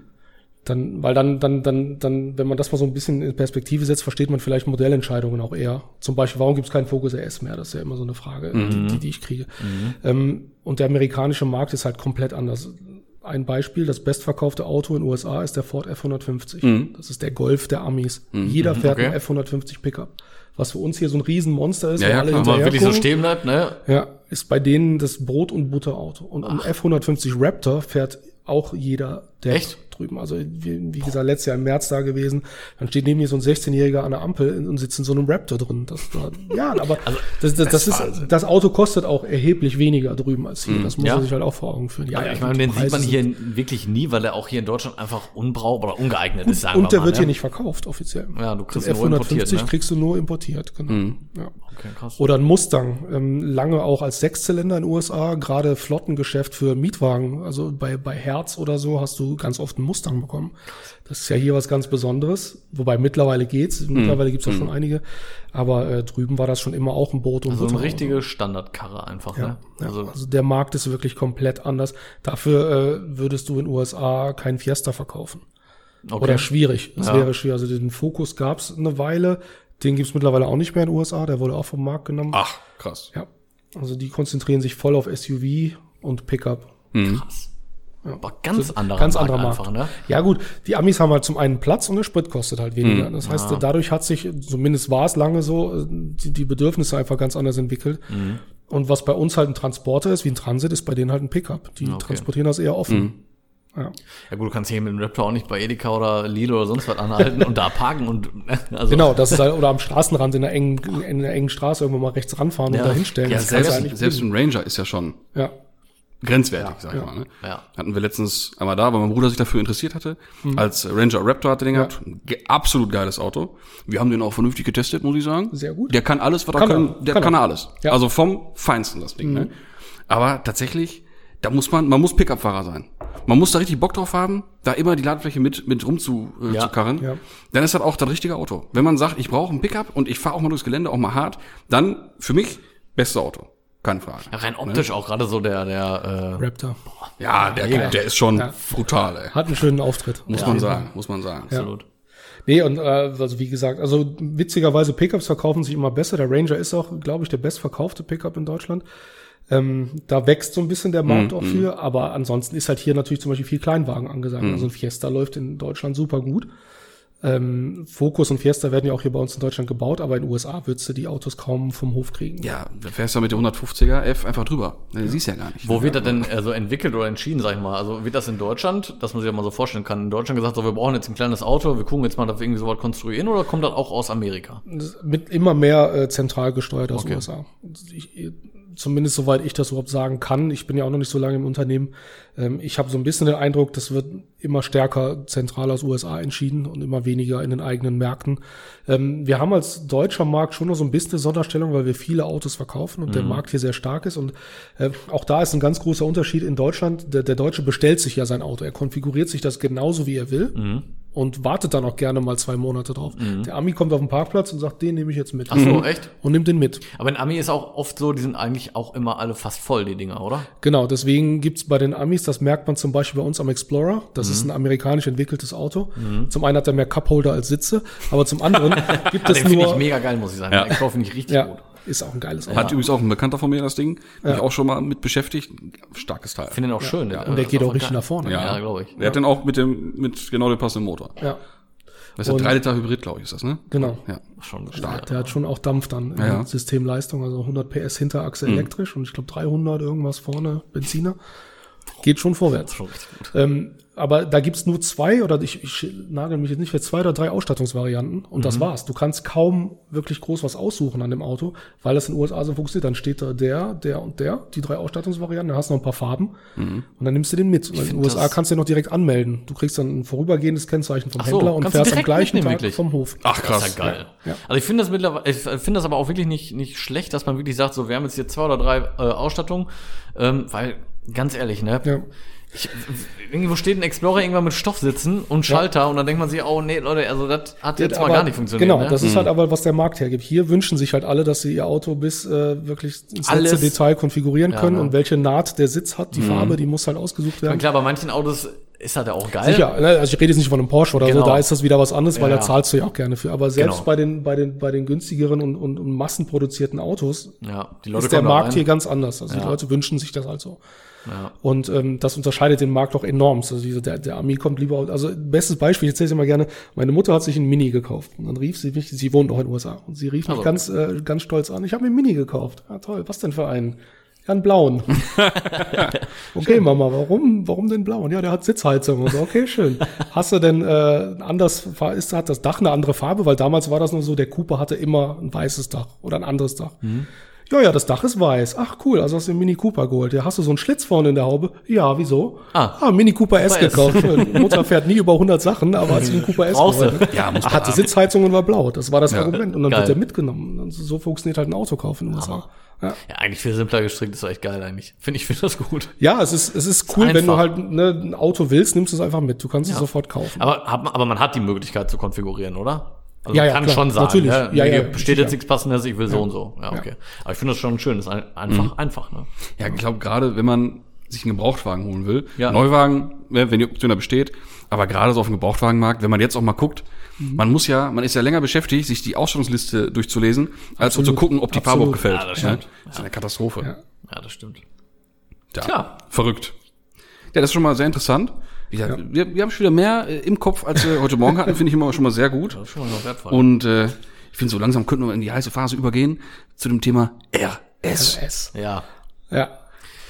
Dann, weil dann, dann, dann, dann, wenn man das mal so ein bisschen in Perspektive setzt, versteht man vielleicht Modellentscheidungen auch eher. Zum Beispiel, warum gibt es keinen Focus RS mehr? Das ist ja immer so eine Frage, die, die, die ich kriege. Ähm, und der amerikanische Markt ist halt komplett anders. Ein Beispiel, das bestverkaufte Auto in den USA ist der Ford F-150. Das ist der Golf der Amis. Jeder fährt
okay.
einen F-150 Pickup. Was für uns hier so ein Riesenmonster ist,
Ja, ja,
alle
klar.
Man wirklich so stehen bleibt, ne?
Ja, ist bei denen das Brot- und Butterauto. Und ein F-150 Raptor fährt auch jeder der
Echt?
drüben. Also wie, wie gesagt, letztes Jahr im März da gewesen. Dann steht neben mir so ein 16-Jähriger an der Ampel und sitzt in so einem Raptor drin. Das, da, ja, aber
Also,
das, das, das, ist, das Auto kostet auch erheblich weniger drüben als hier. Das muss
Mhm. Ja.
man sich halt auch vor Augen führen. Ja,
Ja, ich
ja,
meine, den sieht man hier wirklich nie, weil er auch hier in Deutschland einfach unbrauchbar oder ungeeignet ist, sagen
Und der
mal,
wird
ne?
hier nicht verkauft, offiziell.
Ja, du kriegst
Den
ihn nur importiert,
F-150
ne?
kriegst du nur importiert, genau. Ja.
Okay, krass.
Oder ein Mustang, ähm, lange auch als Sechszylinder in den USA, gerade Flottengeschäft für Mietwagen. Also bei, bei Herz oder so hast du ganz oft einen Mustang bekommen. Das ist ja hier was ganz Besonderes. Wobei mittlerweile geht's. Mittlerweile gibt's auch schon einige. Aber äh, drüben war das schon immer auch ein Boot und
So eine
Butterauto.
richtige Standardkarre einfach, ne?
Ja,
Also,
also der Markt ist wirklich komplett anders. Dafür äh, würdest du in USA kein Fiesta verkaufen.
okay.
Oder schwierig. Es
Ja.
wäre schwierig. Also den Fokus gab's eine Weile. Den gibt's mittlerweile auch nicht mehr in den USA. Der wurde auch vom Markt genommen.
Ach, krass.
Ja. Also die konzentrieren sich voll auf SUV und Pickup.
krass. Aber ganz anderer
Ganz
Markt
anderer Markt.
einfach, ne?
Ja gut, die Amis haben halt zum einen Platz und der Sprit kostet halt weniger. Das heißt, dadurch hat sich, zumindest war es lange so, äh, die, die Bedürfnisse einfach ganz anders entwickelt. Und was bei uns halt ein Transporter ist, wie ein Transit, ist bei denen halt ein Pickup. Die transportieren das eher offen. Ja.
Ja gut, du kannst hier mit dem Raptor auch nicht bei Edeka oder Lidl oder sonst was anhalten und da parken und ne? also
Genau, das ist halt, oder am Straßenrand in einer engen, in einer engen Straße irgendwo mal rechts ranfahren
Ja.
und da hinstellen.
Ja, selbst, selbst ein Ranger ist ja schon
ja.
Grenzwertig, sag ich mal. Ne?
Ja.
Hatten wir letztens einmal da, weil mein Bruder sich dafür interessiert hatte. Als Ranger Raptor hatte den gehabt. Ein ge- absolut geiles Auto. Wir haben den auch vernünftig getestet, muss ich sagen.
Sehr gut.
Der kann alles, was er
Kann
kann.
er.
Der
Kann
kann,
er.
alles.
Ja.
Also vom Feinsten das Ding. Ne? Aber tatsächlich, da muss man, man muss Pickup-Fahrer sein. Man muss da richtig Bock drauf haben, da immer die Ladefläche mit, mit rum zu, äh,
Ja.
zu karren.
Ja.
Dann ist das auch das richtige Auto. Wenn man sagt, ich brauche einen Pickup und ich fahre auch mal durchs Gelände, auch mal hart, dann für mich beste Auto. Keine Frage.
Ja, rein optisch auch gerade so der, der
Raptor.
Ja, der, der ist schon brutal, ey.
Hat einen schönen Auftritt.
Muss
Ja.
man sagen, muss man sagen.
äh, absolut.
Nee, und äh, also wie gesagt, also witzigerweise Pickups verkaufen sich immer besser. Der Ranger ist auch, glaube ich, der bestverkaufte Pickup in Deutschland. Ähm, da wächst so ein bisschen der Markt
Mhm,
auch für, aber ansonsten ist halt hier natürlich zum Beispiel viel Kleinwagen angesagt.
Mhm.
Also ein Fiesta läuft in Deutschland super gut. Ähm, Focus und Fiesta werden ja auch hier bei uns in Deutschland gebaut, aber in den USA würdest du die Autos kaum vom Hof kriegen.
Ja, da fährst du mit der 150er F einfach drüber. Du siehst ja gar nicht.
Wo wird das denn also entwickelt oder entschieden, sag ich mal? Also wird das in Deutschland, dass man sich ja mal so vorstellen kann, in Deutschland gesagt, so wir brauchen jetzt ein kleines Auto, wir gucken jetzt mal, dass wir irgendwie sowas konstruieren oder kommt das auch aus Amerika?
Mit immer mehr äh, zentral gesteuert aus
Okay.
USA. Ich, zumindest soweit ich das überhaupt sagen kann. Ich bin ja auch noch nicht so lange im Unternehmen. Ähm, ich habe so ein bisschen den Eindruck, das wird immer stärker zentral aus USA entschieden und immer weniger in den eigenen Märkten. Ähm, wir haben als deutscher Markt schon noch so ein bisschen eine Sonderstellung, weil wir viele Autos verkaufen und der Markt hier sehr stark ist. Und äh, auch da ist ein ganz großer Unterschied in Deutschland. Der, der Deutsche bestellt sich ja sein Auto. Er konfiguriert sich das genauso, wie er will. Und wartet dann auch gerne mal zwei Monate drauf. Der Ami kommt auf den Parkplatz und sagt, den nehme ich jetzt mit.
Ach so, echt?
Und nimmt den mit.
Aber in Ami ist auch oft so, die sind eigentlich auch immer alle fast voll, die Dinger, oder?
Genau, deswegen gibt's bei den Amis, das merkt man zum Beispiel bei uns am Explorer, das ist ein amerikanisch entwickeltes Auto. Zum einen hat er mehr Cupholder als Sitze, aber zum anderen gibt es
Den finde ich
nur...
mega geil, muss ich sagen.
Ja.
Ich kaufe nicht richtig
Ja,
gut.
Ist auch ein geiles Auto.
Hat übrigens auch ein Bekannter von mir das Ding. Bin ich auch schon mal mit beschäftigt. Starkes Teil.
Finde den auch schön. Ja.
Und der geht auch richtig nach vorne.
Ja, glaube ich.
Der hat dann auch mit dem, mit genau dem passenden Motor.
Ja,
Das ist ja
Und-
3 Liter Hybrid, glaube ich, ist das, ne?
genau.
Ja.
Schon
Ja, der hat schon auch Dampf dann in
Ja, ja.
Systemleistung, also 100 PS Hinterachse elektrisch und ich glaube 300 irgendwas vorne Benziner. Geht schon vorwärts.
Schon.
Ähm, aber da gibt's nur zwei oder ich, ich nagel mich jetzt nicht für zwei oder drei Ausstattungsvarianten und das war's. Du kannst kaum wirklich groß was aussuchen an dem Auto, weil das in den USA so funktioniert. Dann steht da der, der und der, die drei Ausstattungsvarianten, dann hast du noch ein paar Farben und dann nimmst du den mit. Und in den USA kannst du den noch direkt anmelden. Du kriegst dann ein vorübergehendes Kennzeichen vom
so,
Händler und fährst am gleichen Tag
wirklich?
vom Hof.
Ach krass.
Das ist ja geil.
Ja.
Also ich finde das mittlerweile, ich finde das aber auch wirklich nicht, nicht schlecht, dass man wirklich sagt, so wir haben jetzt hier zwei oder drei äh, Ausstattungen, ähm, weil ganz ehrlich, ne?
Ja.
Ich, irgendwo steht ein Explorer irgendwann mit Stoff sitzen und Schalter und dann denkt man sich, oh nee, Leute, also das hat jetzt mal
Aber
gar nicht funktioniert.
Genau,
ne?
das ist halt aber, was der Markt hergibt. Hier wünschen sich halt alle, dass sie ihr Auto bis äh, wirklich ins
Alles-
letzte Detail konfigurieren
Ja,
können
ne?
und welche Naht der Sitz hat, die Farbe, die muss halt ausgesucht werden.
klar, bei manchen Autos ist halt auch geil.
Sicher, ne, also ich rede jetzt nicht von einem Porsche oder
Genau.
so, da ist das wieder was anderes, weil
Ja,
da
ja.
zahlst du ja auch gerne für. Aber selbst
Genau.
bei den, bei den, bei den günstigeren und, und, und massenproduzierten Autos
Ja, die Leute
ist der Markt
rein.
hier ganz anders. Also die
Ja.
Leute wünschen sich das halt so.
Ja.
Und ähm, das unterscheidet den Markt auch enorm. Also diese, der, der Ami kommt lieber, also bestes Beispiel, ich erzähle es immer gerne, meine Mutter hat sich ein Mini gekauft. Und dann rief sie mich, sie wohnt noch in den USA, und sie rief mich
Also.
ganz, äh, ganz stolz an, ich habe mir ein Mini gekauft. Ja toll, was denn für einen? Ja, einen blauen. okay, Mama, warum, warum den blauen? Ja, der hat Sitzheizung. Und so, okay, schön. Hast du denn äh, anders, ist, hat das Dach eine andere Farbe? Weil damals war das nur so, der Cooper hatte immer ein weißes Dach oder ein anderes Dach. Ja, ja, das Dach ist weiß. Ach cool, also hast du den Mini Cooper geholt. Ja, hast du so einen Schlitz vorne in der Haube? Ja, wieso?
Ah.
Mini Cooper S gekauft. Mutter fährt nie über 100 Sachen, aber hat sich einen Cooper S geholt.
Ja, muss man
Hatte. Sitzheizung und war blau. Das war das Argument. Und dann
Geil.
wird er mitgenommen. Und so funktioniert halt ein Autokauf in den USA. Ja.
Ja, eigentlich viel simpler gestrickt, ist echt geil eigentlich. Finde ich, finde das gut.
ja, es ist, es ist cool, wenn
einfach.
du halt ne, ein Auto willst, nimmst du es einfach mit. Du kannst es
Ja.
sofort kaufen.
Aber, hat, man- aber man hat die Möglichkeit zu konfigurieren, oder? Also
Ja, ja,
kann
klar,
schon sagen,
natürlich.
ne?
Ja, ja,
besteht jetzt nichts passendes, ich will so und so. Ja, okay. Aber ich finde das schon schön, das ist ein- einfach, einfach, ne?
Ja, ich glaube, gerade wenn man sich einen Gebrauchtwagen holen will,
Ja.
Neuwagen, ne, wenn die Option da besteht, aber gerade so auf dem Gebrauchtwagenmarkt, wenn man jetzt auch mal guckt,
Mhm.
man muss ja, man ist ja länger beschäftigt, sich die Ausstattungsliste durchzulesen, als um zu gucken, ob die Farbe gefällt.
Ja, das stimmt.
Das ist eine Katastrophe.
Ja.
Ja, das stimmt.
Ja.
Tja.
Verrückt. Ja, das ist schon mal sehr interessant. Wie gesagt, wir, wir haben schon wieder mehr äh, im Kopf, als wir heute Morgen hatten, finde ich immer schon mal sehr gut.
Das ist schon mal noch wertvoll.
Und äh, ich finde, so langsam könnten wir in die heiße Phase übergehen zu dem Thema RS.
S.
ja.
Ja.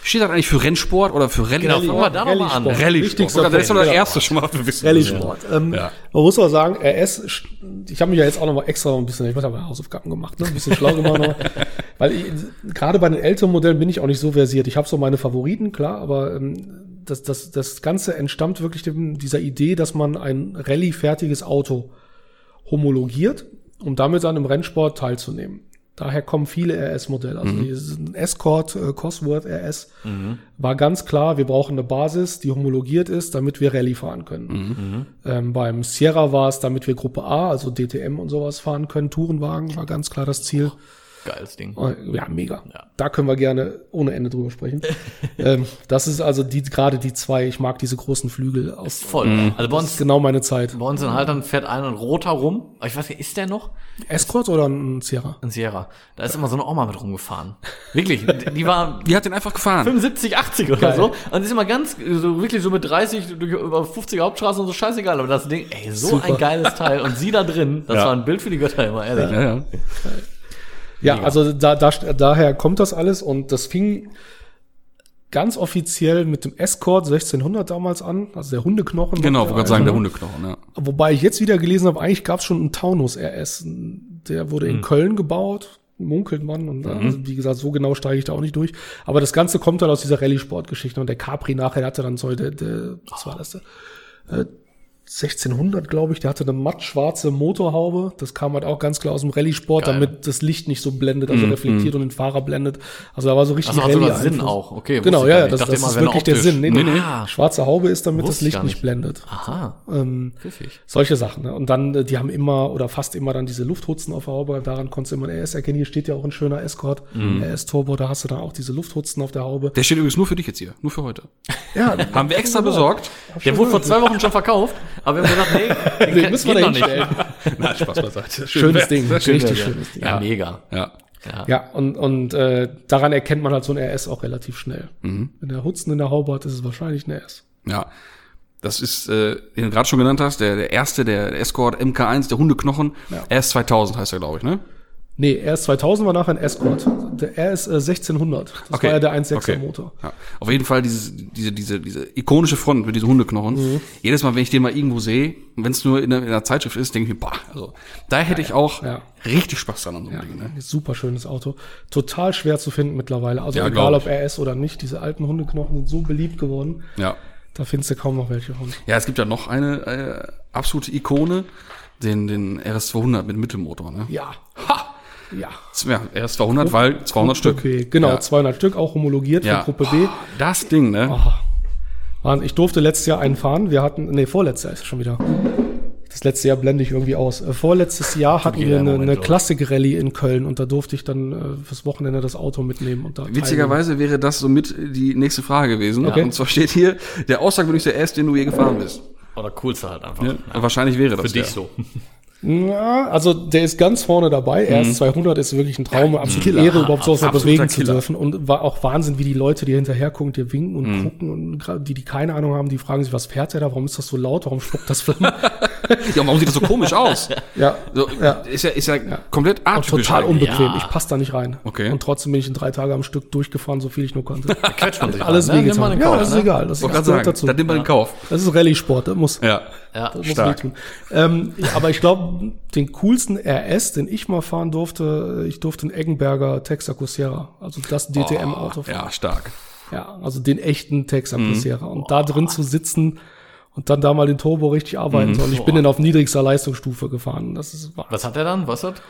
Steht das eigentlich für Rennsport oder für Rallye?
Genau, fangen wir da nochmal an.
Rallye-Sport.
Das ist doch das
Punkt,
erste schon mal für Wissen.
Rallye-Sport. Ähm,
Ja.
Man muss aber sagen, RS, ich habe mich ja jetzt auch noch mal extra ein bisschen, ich habe mal Hausaufgaben gemacht, ne? ein bisschen schlau gemacht, noch, weil ich, gerade bei den älteren Modellen bin ich auch nicht so versiert. Ich habe so meine Favoriten, klar, aber ähm, das, das, das Ganze entstammt wirklich dem, dieser Idee, dass man ein Rallye-fertiges Auto homologiert, um damit dann im Rennsport teilzunehmen. Daher kommen viele RS-Modelle. Also dieses Escort, äh, Cosworth RS war ganz klar, wir brauchen eine Basis, die homologiert ist, damit wir Rallye fahren können. Ähm, beim Sierra war es, damit wir Gruppe A, also DTM und sowas fahren können. Tourenwagen war ganz klar das Ziel.
Geiles Ding.
Oh, Ja, mega.
Ja.
Da können wir gerne ohne Ende drüber sprechen. ähm, das ist also die, gerade die zwei, ich mag diese großen Flügel aus.
Voll. Also bei
Das
uns,
ist genau meine Zeit.
bei uns in Haltern fährt ein roter rum. Ich weiß nicht, ist der noch?
Escort oder ein Sierra?
Ein Sierra. Da ist immer so eine Oma mit rumgefahren. Wirklich. Die war
Die hat den einfach gefahren.
75, 80 oder
Geil.
so. Und ist immer ganz, so wirklich so mit 30 durch, über 50er Hauptstraße und so scheißegal. Aber das Ding, ey, so
Super.
ein geiles Teil. Und sie da drin, das
Ja.
war ein Bild für die Götter immer, ehrlich.
Ja, ja.
Ja, also da, da, daher kommt das alles und das fing ganz offiziell mit dem Escort 1600 damals an, also der Hundeknochen.
Genau, wollte gerade sagen, der
alte.
Hundeknochen, ja.
Wobei ich jetzt wieder gelesen habe, eigentlich gab es schon einen Taunus RS. Der wurde
Hm.
in Köln gebaut, munkelt man. Und
Mhm.
also, wie gesagt, so genau steige ich da auch nicht durch. Aber das Ganze kommt dann aus dieser Rallye-Sport-Geschichte. Und der Capri nachher hatte dann so, der, der was war das? Der, äh, 1600, glaube ich, der hatte eine mattschwarze Motorhaube. Das kam halt auch ganz klar aus dem Rallye-Sport, damit das Licht nicht so blendet, also reflektiert und den Fahrer blendet. Also da war so richtig
Also hat sogar
Rallye-Einfluss.
Sinn auch. Okay,
Genau, ja, das, das
immer,
ist wirklich der. Sinn. Nee, nee.
Nee, nee.
Schwarze Haube ist, damit das
ich
Licht nicht
nicht.
blendet.
Aha.
Ähm,
Pfiffig.
solche Sachen. Ne? Und dann, äh, die haben immer oder fast immer dann diese Lufthutzen auf der Haube. Daran konntest du immer ein RS erkennen. Hier steht ja auch ein schöner Escort,
Mhm.
RS Turbo. Da hast du dann auch diese Lufthutzen auf der Haube.
Der steht übrigens nur für dich jetzt hier, nur für heute.
Ja,
Haben wir extra besorgt.
Der wurde vor zwei Wochen schon verkauft, aber wir haben gesagt, nee, den,
Den müssen wir da
noch nicht.
hinstellen.
Nein, Spaß beiseite.
Schönes Ding,
Schön
richtig
wär's.
schönes Ding.
Ja, mega.
Ja.
Ja.
Ja, und, und äh, daran erkennt man halt so ein RS auch relativ schnell.
Mhm.
Wenn der Hutzen in der Haube hat, ist es wahrscheinlich ein RS.
Ja. Das ist, äh, den du gerade schon genannt hast, der, der erste, der Escort MK1, der Hundeknochen.
Ja.
RS 2000 heißt er, glaube ich, ne?
Nee, RS 2000 war nachher ein Escort. Der RS äh, 1600. Das war ja der 1.6er
okay.
Motor.
Ja. Auf jeden Fall dieses, diese, diese, diese ikonische Front mit diesen Hundeknochen. Jedes Mal, wenn ich den mal irgendwo sehe, wenn es nur in einer, in einer Zeitschrift ist, denke ich mir, bah, also da hätte ich auch
Ja.
richtig Spaß dran an so einem Ding. Ne?
Super schönes Auto. Total schwer zu finden mittlerweile. Also
Ja,
egal ob RS oder nicht, diese alten Hundeknochen sind so beliebt geworden.
Ja.
Da findest du kaum noch welche von.
Ja, es gibt ja noch eine äh, absolute Ikone, den, den RS 200 mit Mittelmotor. Ne?
Ja. Ha! Ja.
Ja, RS 200, weil 200 Stück.
Okay, genau,
Ja.
200 Stück, auch homologiert
Ja.
von Gruppe B.
Das Ding, ne?
Wahnsinn. Ich durfte letztes Jahr einen fahren. Wir hatten, nee, vorletztes Jahr ist schon wieder. Das letzte Jahr blende ich irgendwie aus. Äh, vorletztes Jahr hatten wir eine, eine
ich.
Klassik-Rallye in Köln und da durfte ich dann äh, fürs Wochenende das Auto mitnehmen und da.
Witzigerweise wäre das somit die nächste Frage gewesen.
Okay.
Und zwar steht hier, der außergewöhnlichste RS, den du je gefahren bist.
Oder coolste halt einfach.
Ja, Wahrscheinlich wäre das
Für dich
der.
so.
Ja, also der ist ganz vorne dabei. RS 200 ist wirklich ein Traum, absolute
Killer.
Ehre, überhaupt sowas
Absoluter
bewegen zu
Killer.
dürfen. Und war auch Wahnsinn, wie die Leute, die hinterher gucken, dir winken und gucken und die, die keine Ahnung haben, die fragen sich, was fährt der da? Warum ist das so laut? Warum spuckt das Flammen?
Ja, warum sieht das so komisch aus?
ja,
So,
Ja.
Ist ja, ist ja, komplett
und
atypisch.
total unbequem.
Ja.
Ich passe da nicht rein.
Okay.
Und trotzdem bin ich in drei Tage am Stück durchgefahren, so viel ich nur konnte.
Quetscht man sich
Alles
rein, ne?
Ja, das ist
ne?
egal. Das, gehört
sagen,
dazu.
das nimmt man in Kauf.
Das ist Rallye-Sport, das muss.
Ja.
Ja.
Das
Stark.
muss wehtun. Ähm, ja, aber ich glaube, den coolsten RS, den ich mal fahren durfte, ich durfte einen Eggenberger Texaco Sierra, also das DTM-Auto fahren.
Ja, stark.
Ja, also den echten Texaco
Mhm.
Sierra. Und da drin zu sitzen und dann da mal den Turbo richtig
Mhm.
arbeiten soll. Ich bin dann auf niedrigster Leistungsstufe gefahren. Das ist wahr.
Was hat er dann? Was hat?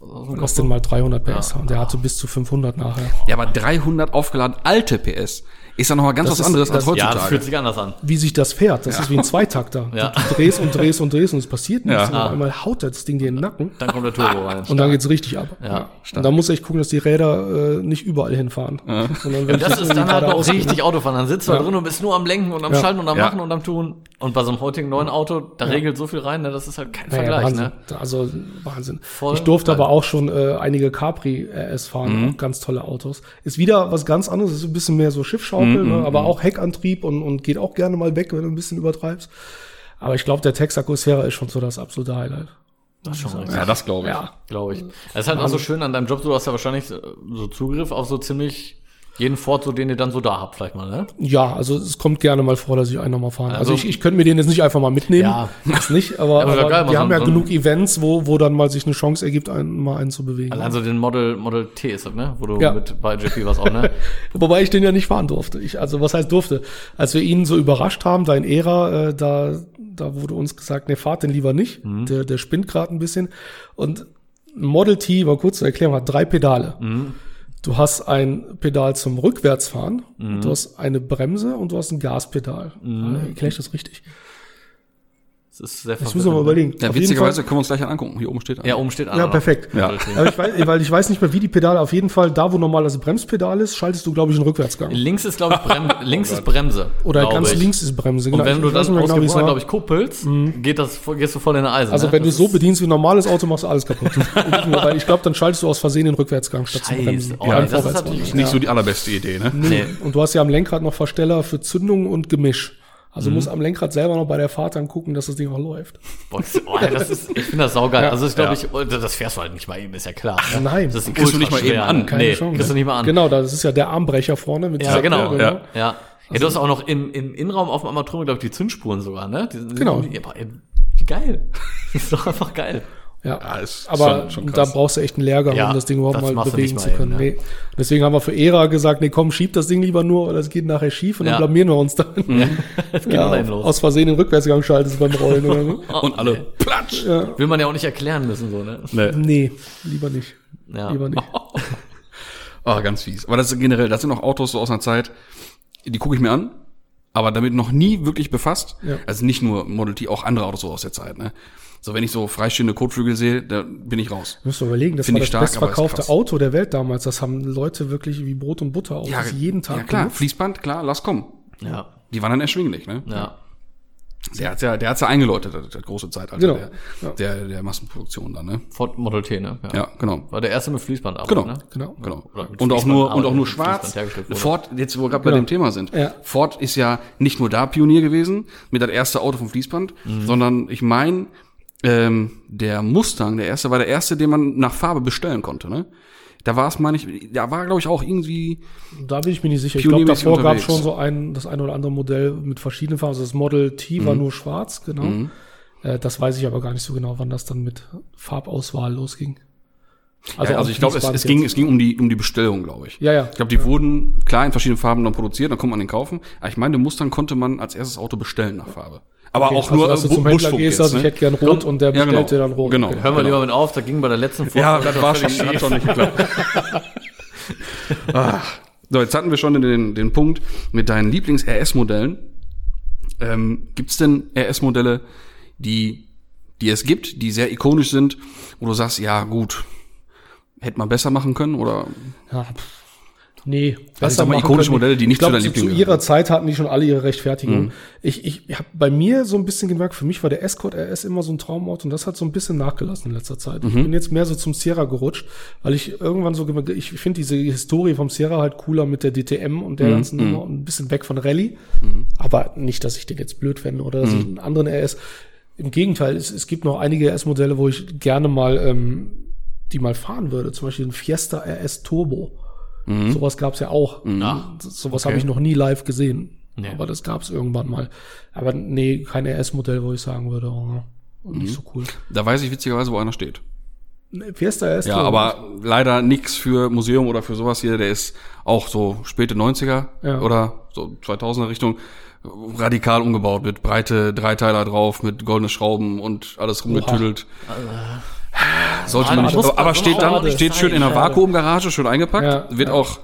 Was denn mal 300 PS? Und der hatte bis zu 500 nachher.
Ja, aber 300 aufgeladen alte PS ist ja noch mal ganz
Das
was
ist-
anderes als
das-
Ja, das
heutzutage.
fühlt sich anders an.
Wie sich das fährt, das ist wie ein Zweitakter.
Ja.
Du, drehst und drehst und drehst und es passiert nichts.
Ja.
Und auf einmal haut das Ding dir in den Nacken.
Dann kommt der Turbo rein.
Und dann geht's richtig ab.
Ja,
Und da muss ich gucken, dass die Räder äh, nicht überall hinfahren. Sondern wenn
Das ist dann halt auch richtig Autofahren. Dann sitzt du da
Ja.
drin und bist nur am Lenken und am
Ja.
Schalten und am
Ja.
Machen und am Tun. Und bei so einem heutigen neuen Auto, da regelt so viel rein, ne? das ist halt kein
Ja, ja,
Vergleich.
Wahnsinn.
Ne?
Also Wahnsinn.
Voll
ich durfte aber auch schon äh, einige Capri RS fahren,
Mhm.
ganz tolle Autos. Ist wieder was ganz anderes, ist ein bisschen mehr so Schiffschaukel,
Mhm,
ne? aber auch Heckantrieb und, und geht auch gerne mal weg, wenn du ein bisschen übertreibst. Aber ich glaube, der Texaco Sierra ist schon so das absolute Highlight.
Das ist schon richtig.
Ja, das glaube ich.
Ja,
Glaube ich. Es ist halt auch so schön an deinem Job, du hast ja wahrscheinlich so Zugriff auf so ziemlich jeden Ford, so den ihr dann so da habt, vielleicht mal, ne?
ja, also es kommt gerne mal vor, dass ich einen nochmal fahren. Also,
Also-
ich, ich könnte mir den jetzt nicht einfach mal mitnehmen.
Ja.
Das nicht, aber,
aber
aber,
geil,
wir
so-
haben ja
so-
genug Events, wo, wo dann mal sich eine Chance ergibt, einen, mal einen zu bewegen.
Allein so den Model, Model T ist das, ne? Wo du
Ja.
mit bei JP warst auch, ne?
Wobei ich den ja nicht fahren durfte. Ich, also was heißt durfte? Als wir ihn so überrascht haben, da in Ära, äh, da, da wurde uns gesagt, nee, fahrt den lieber nicht. Der, der spinnt gerade ein bisschen. Und Model T, mal kurz zu erklären, hat drei Pedale. Du hast ein Pedal zum Rückwärtsfahren, du hast eine Bremse und du hast ein Gaspedal. Äh, Erkläre ich das richtig?
Das ist sehr
Das müssen wir mal überlegen.
Ja,
Auf jeden
witzigerweise können wir uns gleich angucken. Hier oben steht
Ja, oben steht
Fall- Ja, perfekt.
Ja.
Aber ich weiß, weil ich weiß nicht mehr, wie die Pedale, auf jeden Fall, da wo normal das Bremspedal ist, schaltest du, glaube ich, einen Rückwärtsgang.
Links ist, glaube ich, Brem links ist Bremse.
Oder ganz
ich.
links ist Bremse.
Und wenn
Ich
du
weiß
dann
nicht mehr
aus
wie es
Gewohnheit,
war.
glaube ich, kuppelst, geht das, gehst du voll in eine Eisen.
Also
ne?
wenn du
Das
es so bedienst wie ein normales Auto, machst du alles kaputt. Weil ich glaube, dann schaltest du aus Versehen den Rückwärtsgang statt zu
Scheiße.
bremsen.
Oh,
Ja,
das ist natürlich.
Nicht so die allerbeste Idee, ne?
Nee.
Und du hast ja am Lenkrad noch Versteller für Zündung und Gemisch. Also
Mhm.
musst am Lenkrad selber noch bei der Fahrt dann gucken, dass das Ding auch läuft.
Boah, das, oh, das ist, ich finde das saugeil.
Ja.
also ich glaube, ich, das fährst du halt nicht mal eben, ist ja klar. ne?
nein.
das ist
kriegst du nicht mal eben
schwer,
an.
ne?
Keine
Nee,
Chance.
kriegst du nicht mal an.
Genau, das ist ja der Armbrecher vorne mit
Ja, genau.
Klöre,
Ja.
ne?
Ja. Ja, du hast auch noch im, im Innenraum auf dem Armaturen, glaube ich, die Zündspuren sogar, ne? Die, sind-
Genau.
Die, wie geil. Das ist doch einfach geil.
Ja,
Ja, ist
aber
schon- schon
da brauchst du echt einen Lehrgang,
Ja,
um das Ding überhaupt
das
mal bewegen
nicht
zu
mal
können.
eben, ja.
nee. Deswegen haben wir für ERA gesagt, nee, komm, schieb das Ding lieber nur, weil das geht nachher schief und
Ja.
dann blamieren wir uns dann.
Das geht
Ja,
allein los.
aus Versehen den Rückwärtsgang schaltest beim Rollen oder so.
Oh,
Und alle
nee.
platsch.
Will man ja auch nicht erklären müssen, so, ne?
Nee.
Nee, lieber nicht.
Ja.
Lieber nicht.
Oh, ganz fies. Aber das ist generell, das sind auch Autos so aus einer Zeit, die gucke ich mir an, aber damit noch nie wirklich befasst.
Ja.
Also nicht nur Model T, auch andere Autos so aus der Zeit. Ne? So, wenn ich so freistehende Kotflügel sehe, da bin ich raus.
Du musst überlegen, das
Find
war das
stark,
bestverkaufte. Auto der Welt damals. Das haben Leute wirklich wie Brot und Butter auch jeden Tag
ja klar,
benutzt.
Fließband, klar, lass kommen.
Ja.
Die waren dann erschwinglich, ne?
Ja.
Der hat's ja, der hat's ja eingeläutet, das, große Zeitalter
Genau.
der,
Ja.
der, der Massenproduktion dann, ne?
Ford Model T, ne?
Ja, genau.
War der erste mit Fließband
Genau.
ne?
Genau.
Genau. Und auch nur, und auch nur schwarz. Ford, jetzt wo wir gerade bei
Genau.
dem Thema sind.
Ja.
Ford ist ja nicht nur da Pionier gewesen, mit das erste Auto vom Fließband,
Mhm.
sondern ich meine, ähm, der Mustang, der erste, war der erste, den man nach Farbe bestellen konnte, ne? Da war es, meine ich, da war, glaube ich, auch irgendwie,
Da bin ich mir nicht sicher. Ich glaube, davor gab es schon so ein, das eine oder andere Modell mit verschiedenen Farben. Also das Model T
Mhm.
war nur schwarz, genau. Äh, das weiß ich aber gar nicht so genau, wann das dann mit Farbauswahl losging.
also, ja, also ich glaube, es, es ging, es ging um die, um die Bestellung, glaube ich.
Ja, ja.
Ich glaube, die wurden klar in verschiedenen Farben dann produziert, dann konnte man den kaufen. Aber ich meine, Mustang konnte man als erstes Auto bestellen nach Farbe. Aber auch
also,
nur
dass du zum Händler
Buschfunk
gehst,
jetzt,
also ich
ne?
hätte gern rot und der
Ja, genau.
dir dann rot.
Genau.
Okay.
Hören wir
Genau.
lieber mit auf, da ging bei der letzten Folge
Ja, das war schon, hat schon nicht geklappt. ah. So, jetzt hatten wir schon den, den Punkt mit deinen Lieblings-RS-Modellen. Ähm, Gibt es denn RS-Modelle, die, die es gibt, die sehr ikonisch sind, wo du sagst, ja gut, hätte man besser machen können oder
Ja, pff. Nee,
ich sag mal, ikonische Modelle, die nicht
ich glaub,
zu deinem
zu,
Liebling
zu
gehören.
ihrer Zeit hatten die schon alle ihre Rechtfertigung.
Mhm.
Ich, ich habe bei mir so ein bisschen gemerkt, für mich war der Escort RS immer so ein Traumauto und das hat so ein bisschen nachgelassen in letzter Zeit.
Mhm.
Ich bin jetzt mehr so zum Sierra gerutscht, weil ich irgendwann so, gemerkt- ich finde diese Historie vom Sierra halt cooler mit der DTM und
Mhm.
der ganzen Nummer und ein bisschen weg von Rallye. Aber nicht, dass ich den jetzt blöd fände oder dass ich
Mhm.
einen anderen RS. Im Gegenteil, es, es gibt noch einige RS-Modelle, wo ich gerne mal ähm, die mal fahren würde. Zum Beispiel den Fiesta RS Turbo. Sowas gab's ja auch.
Ach,
Sowas habe ich noch nie live gesehen.
Nee.
Aber das gab's irgendwann mal. Aber nee, kein RS-Modell, wo ich sagen würde, oh, nicht so cool.
da weiß ich witzigerweise, wo einer steht.
Fiesta RS
Ja, aber leider nix für Museum oder für sowas hier. Der ist auch so späte 90er
Ja.
oder so 2000er Richtung radikal umgebaut mit breite Dreiteiler drauf, mit goldene Schrauben und alles rumgetüdelt. Sollte man nicht, aber, aber steht dann, steht schön in der. Vakuumgarage, schön eingepackt.
Ja,
Wird
ja.
auch,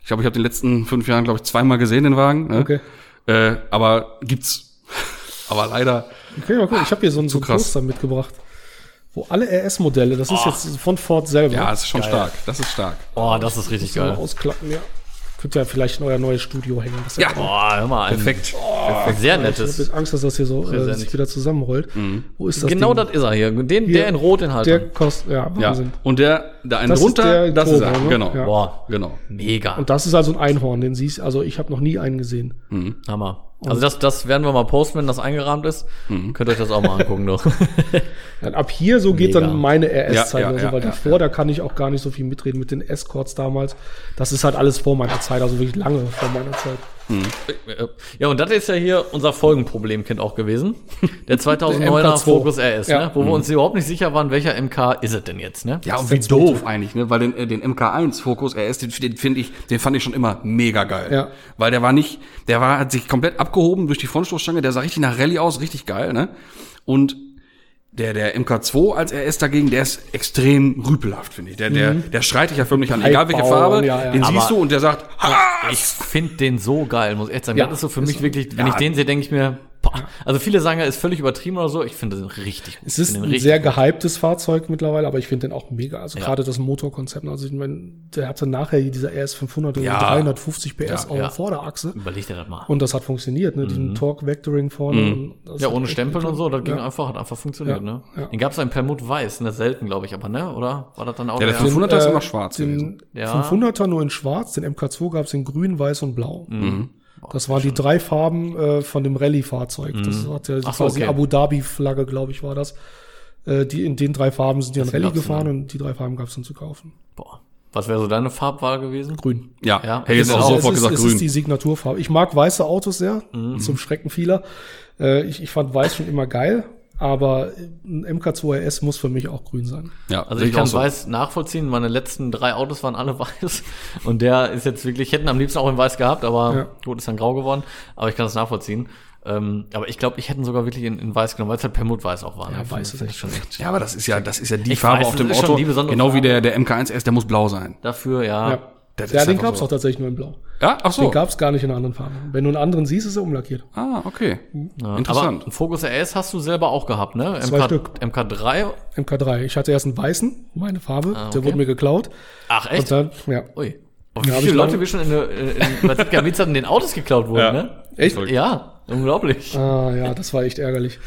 ich glaube, ich habe den letzten fünf Jahren, glaube ich, zweimal gesehen, den Wagen. Ne?
Okay.
Äh, aber gibt's. aber leider.
Okay, mal gucken. Ich habe hier so ein, so ein. Poster mitgebracht. Wo alle RS-Modelle, das ist jetzt von Ford selber.
Ja, das ist schon stark. Das ist stark.
Oh, das ist richtig
Mal
geil.
ausklappen, ja. Könnt ihr ja vielleicht in euer neues Studio hängen. Das ist
Ja.
Boah, hör mal. ein
Perfekt.
Sehr
Ich habe
nettes.
jetzt Angst, dass das hier so äh, sich wieder zusammenrollt. Wo ist das
Genau
Ding?
das ist er hier. Den,
Hier,
der in Rot in
Der
Halter.
kostet, ja,
Ja.
Wahnsinn.
Und der, da einen
Das ist
drunter,
der
das ist
Turbo,
er.
ne?
Genau.
Ja.
Boah,
Genau.
mega.
Und das ist also ein Einhorn, den siehst also ich habe noch nie einen gesehen.
Hammer. Also das, das werden wir mal posten, wenn das eingerahmt ist.
Mhm.
Könnt ihr euch das auch mal angucken, doch.
Dann ab hier so geht
Mega.
dann meine RS-Zeit,
Ja, ja,
also, weil
ja,
davor, da kann ich auch gar nicht so viel mitreden mit den Escorts damals. Das ist halt alles vor meiner Zeit, also wirklich lange vor meiner Zeit.
Ja, und das ist ja hier unser Folgenproblemkind auch gewesen. Der 2009er
MK2.
Focus RS,
Ja.
ne? wo wir uns überhaupt nicht sicher waren, welcher MK ist es denn jetzt, ne?
Ja, und wie doof eigentlich, ne? Weil den, äh, den MK1 Fokus RS, den, den finde ich, den fand ich schon immer mega geil.
Ja.
Weil der war nicht, der war, hat sich komplett abgehoben durch die Frontstoßstange, der sah richtig nach Rallye aus, richtig geil, ne? Und der, der MK2 als RS dagegen, der ist extrem rüpelhaft, finde ich. Der, der, der schreit dich ja förmlich an, egal welche Farbe,
ja, ja.
den siehst du und der sagt, ha!
Ich finde den so geil, muss ich echt sagen.
Ja,
das ist so für mich wirklich, wenn ich den sehe, denke ich mir, boah, Also viele sagen, er ist völlig übertrieben oder so. Ich finde den richtig gut.
Es ist ein
den
sehr
gut.
gehyptes Fahrzeug mittlerweile, aber ich finde den auch mega. Also
Ja.
gerade das Motorkonzept. Also ich meine, der hatte nachher dieser RS 500 und
Ja.
350 PS
Ja,
auf
ja.
der Vorderachse.
Überleg dir das mal.
Und das hat funktioniert, ne? Diesen Torque Vectoring vorne.
Mhm. ja,
hat
ohne Stempeln und so, das ging
Ja.
einfach, hat einfach funktioniert,
Ja,
ne?
ja.
Den gab's einen Permut weiß, ne? Selten, glaube ich, aber ne? Oder? War das dann auch
Ja, der
der-
500er ist
Äh,
immer schwarz
Den
gewesen.
Ja.
500er nur in schwarz, den MK2 gab es in grün, weiß und blau.
Mhm.
Das waren die drei Farben äh, von dem Rallye-Fahrzeug. Das hat ja
Ach so,
quasi
okay.
Abu Dhabi-Flagge, glaube ich, war das. Äh, die, in den drei Farben sind die an
Das
Rallye gefahren
dann.
und die drei Farben gab es dann zu kaufen.
Boah. Was wäre so deine Farbwahl gewesen?
Grün.
Ja,
Ja.
hätte ich jetzt
Ist
auch sofort
es ist,
gesagt
es
grün.
ist die Signaturfarbe. Ich mag weiße Autos sehr,
Mhm.
zum Schrecken vieler. Äh, ich, ich fand weiß schon immer geil, aber ein MK2 RS muss für mich auch grün sein.
ja,
Also ich kann
so.
weiß nachvollziehen. Meine letzten drei Autos waren alle weiß. Und der ist jetzt wirklich, hätten am liebsten auch in weiß gehabt, aber
Ja.
gut, ist dann grau geworden. Aber ich kann das nachvollziehen. Ähm, aber ich glaube, ich hätte ihn sogar wirklich in, in weiß genommen, weil es halt Permut weiß auch war.
Ja,
ne?
weiß ist
ich schon echt.
Ja, aber das ist ja, das ist ja die
Ich
Farbe
weiß,
auf dem Auto. Genau wie der, der MK1S, der muss blau sein.
Dafür, ja.
Ja,
Das
ja den gab's
so.
auch tatsächlich nur in blau.
Ja, ach so.
Den gab's gar nicht in einer anderen Farben. Wenn du einen anderen siehst, ist er umlackiert.
Ah, okay.
Ja.
Interessant.
Aber Focus RS hast du selber auch gehabt, ne?
Zwei
MK,
Stück.
MK3.
MK3. Ich hatte erst einen weißen, meine Farbe,
Ah, okay.
der wurde mir geklaut.
Ach,
Und
echt?
dann, ja.
Ui. Und wie
Ja,
viele
ich
Leute wir schon in, der- in, in Mietz hatten den Autos geklaut wurden,
Ja.
ne?
Echt?
Ja, unglaublich.
Ah, ja, das war echt ärgerlich.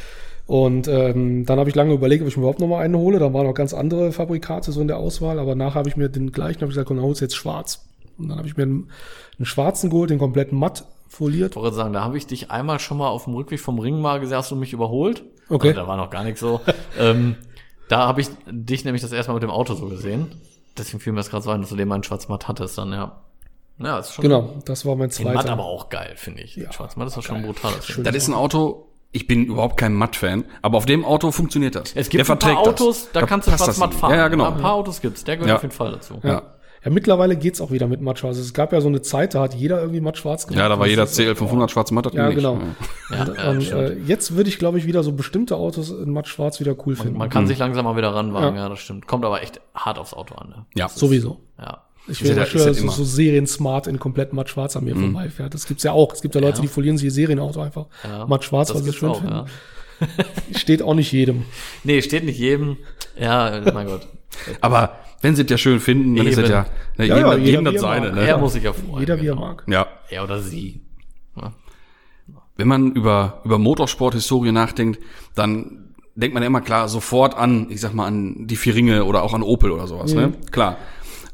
Und ähm, dann habe ich lange überlegt, ob ich mir überhaupt noch mal einen hole. Da waren noch ganz andere Fabrikate so in der Auswahl, aber nachher habe ich mir den gleichen, habe ich gesagt, komm, dann holst du jetzt schwarz. Und dann habe ich mir einen, einen schwarzen geholt, den komplett matt foliert.
Ich wollte sagen, da habe ich dich einmal schon mal auf dem Rückweg vom Ring mal gesehen, hast du mich überholt.
Okay.
Also, da war noch gar nichts so. ähm, da habe ich dich nämlich das erste Mal mit dem Auto so gesehen. Deswegen fiel mir das gerade so ein, dass du den mal in schwarz-matt hattest dann, ja. Ja, ist schon.
Genau, das war mein
Den Matt
zweiter.
aber auch geil, finde ich. Ja, Schwarz-Matt ist doch schon brutal. das
Schön.
Das ist ein Auto, ich bin überhaupt kein Matt-Fan, aber auf dem Auto funktioniert das.
Es gibt
Der
ein paar Autos, da, kannst du
das
schwarz-matt
ihm.
fahren.
Ja, ja, genau.
Ein paar Autos gibt's, der gehört
Ja.
auf jeden Fall dazu.
ja. Ja, mittlerweile geht's auch wieder mit matt-schwarz. Also es gab ja so eine Zeit, da hat jeder irgendwie matt-schwarz gemacht.
Ja, da war
Das
jeder
ist-
CL 500 schwarz matt. das
Ja, genau.
Ja,
Und,
ja,
und,
stimmt.
äh, jetzt würde ich, glaube ich, wieder so bestimmte Autos in matt-schwarz wieder cool finden.
Man kann sich langsam mal wieder ranwagen,
Ja.
ja. das stimmt. Kommt aber echt hart aufs Auto an, ne?
Ja.
Sowieso.
Ja.
Ich
Ist ja
will schon,
ist ja
so,
immer.
so Serien-Smart in komplett matt schwarz an mir vorbeifährt. Das gibt's ja auch. Es gibt ja Leute,
Ja.
die folieren sich ihr Serienauto einfach
Ja,
matt schwarz,
das
weil sie es schön
auch,
finden.
ja.
Steht auch nicht jedem.
Nee, steht nicht jedem. Ja, mein Gott.
Aber wenn sie es ja schön finden, dann ist es
Eben.
ja, ne,
Ja,
jedem,
ja,
jedem
jeder,
das seine. Ne?
Er muss sich ja freuen.
Jeder wie er
genau.
mag.
Ja.
Er oder sie. Ja.
Wenn man über, über Motorsport-Historie nachdenkt, dann denkt man ja immer klar sofort an, ich sag mal, an die Vieringe oder auch an Opel oder sowas, ne? Klar.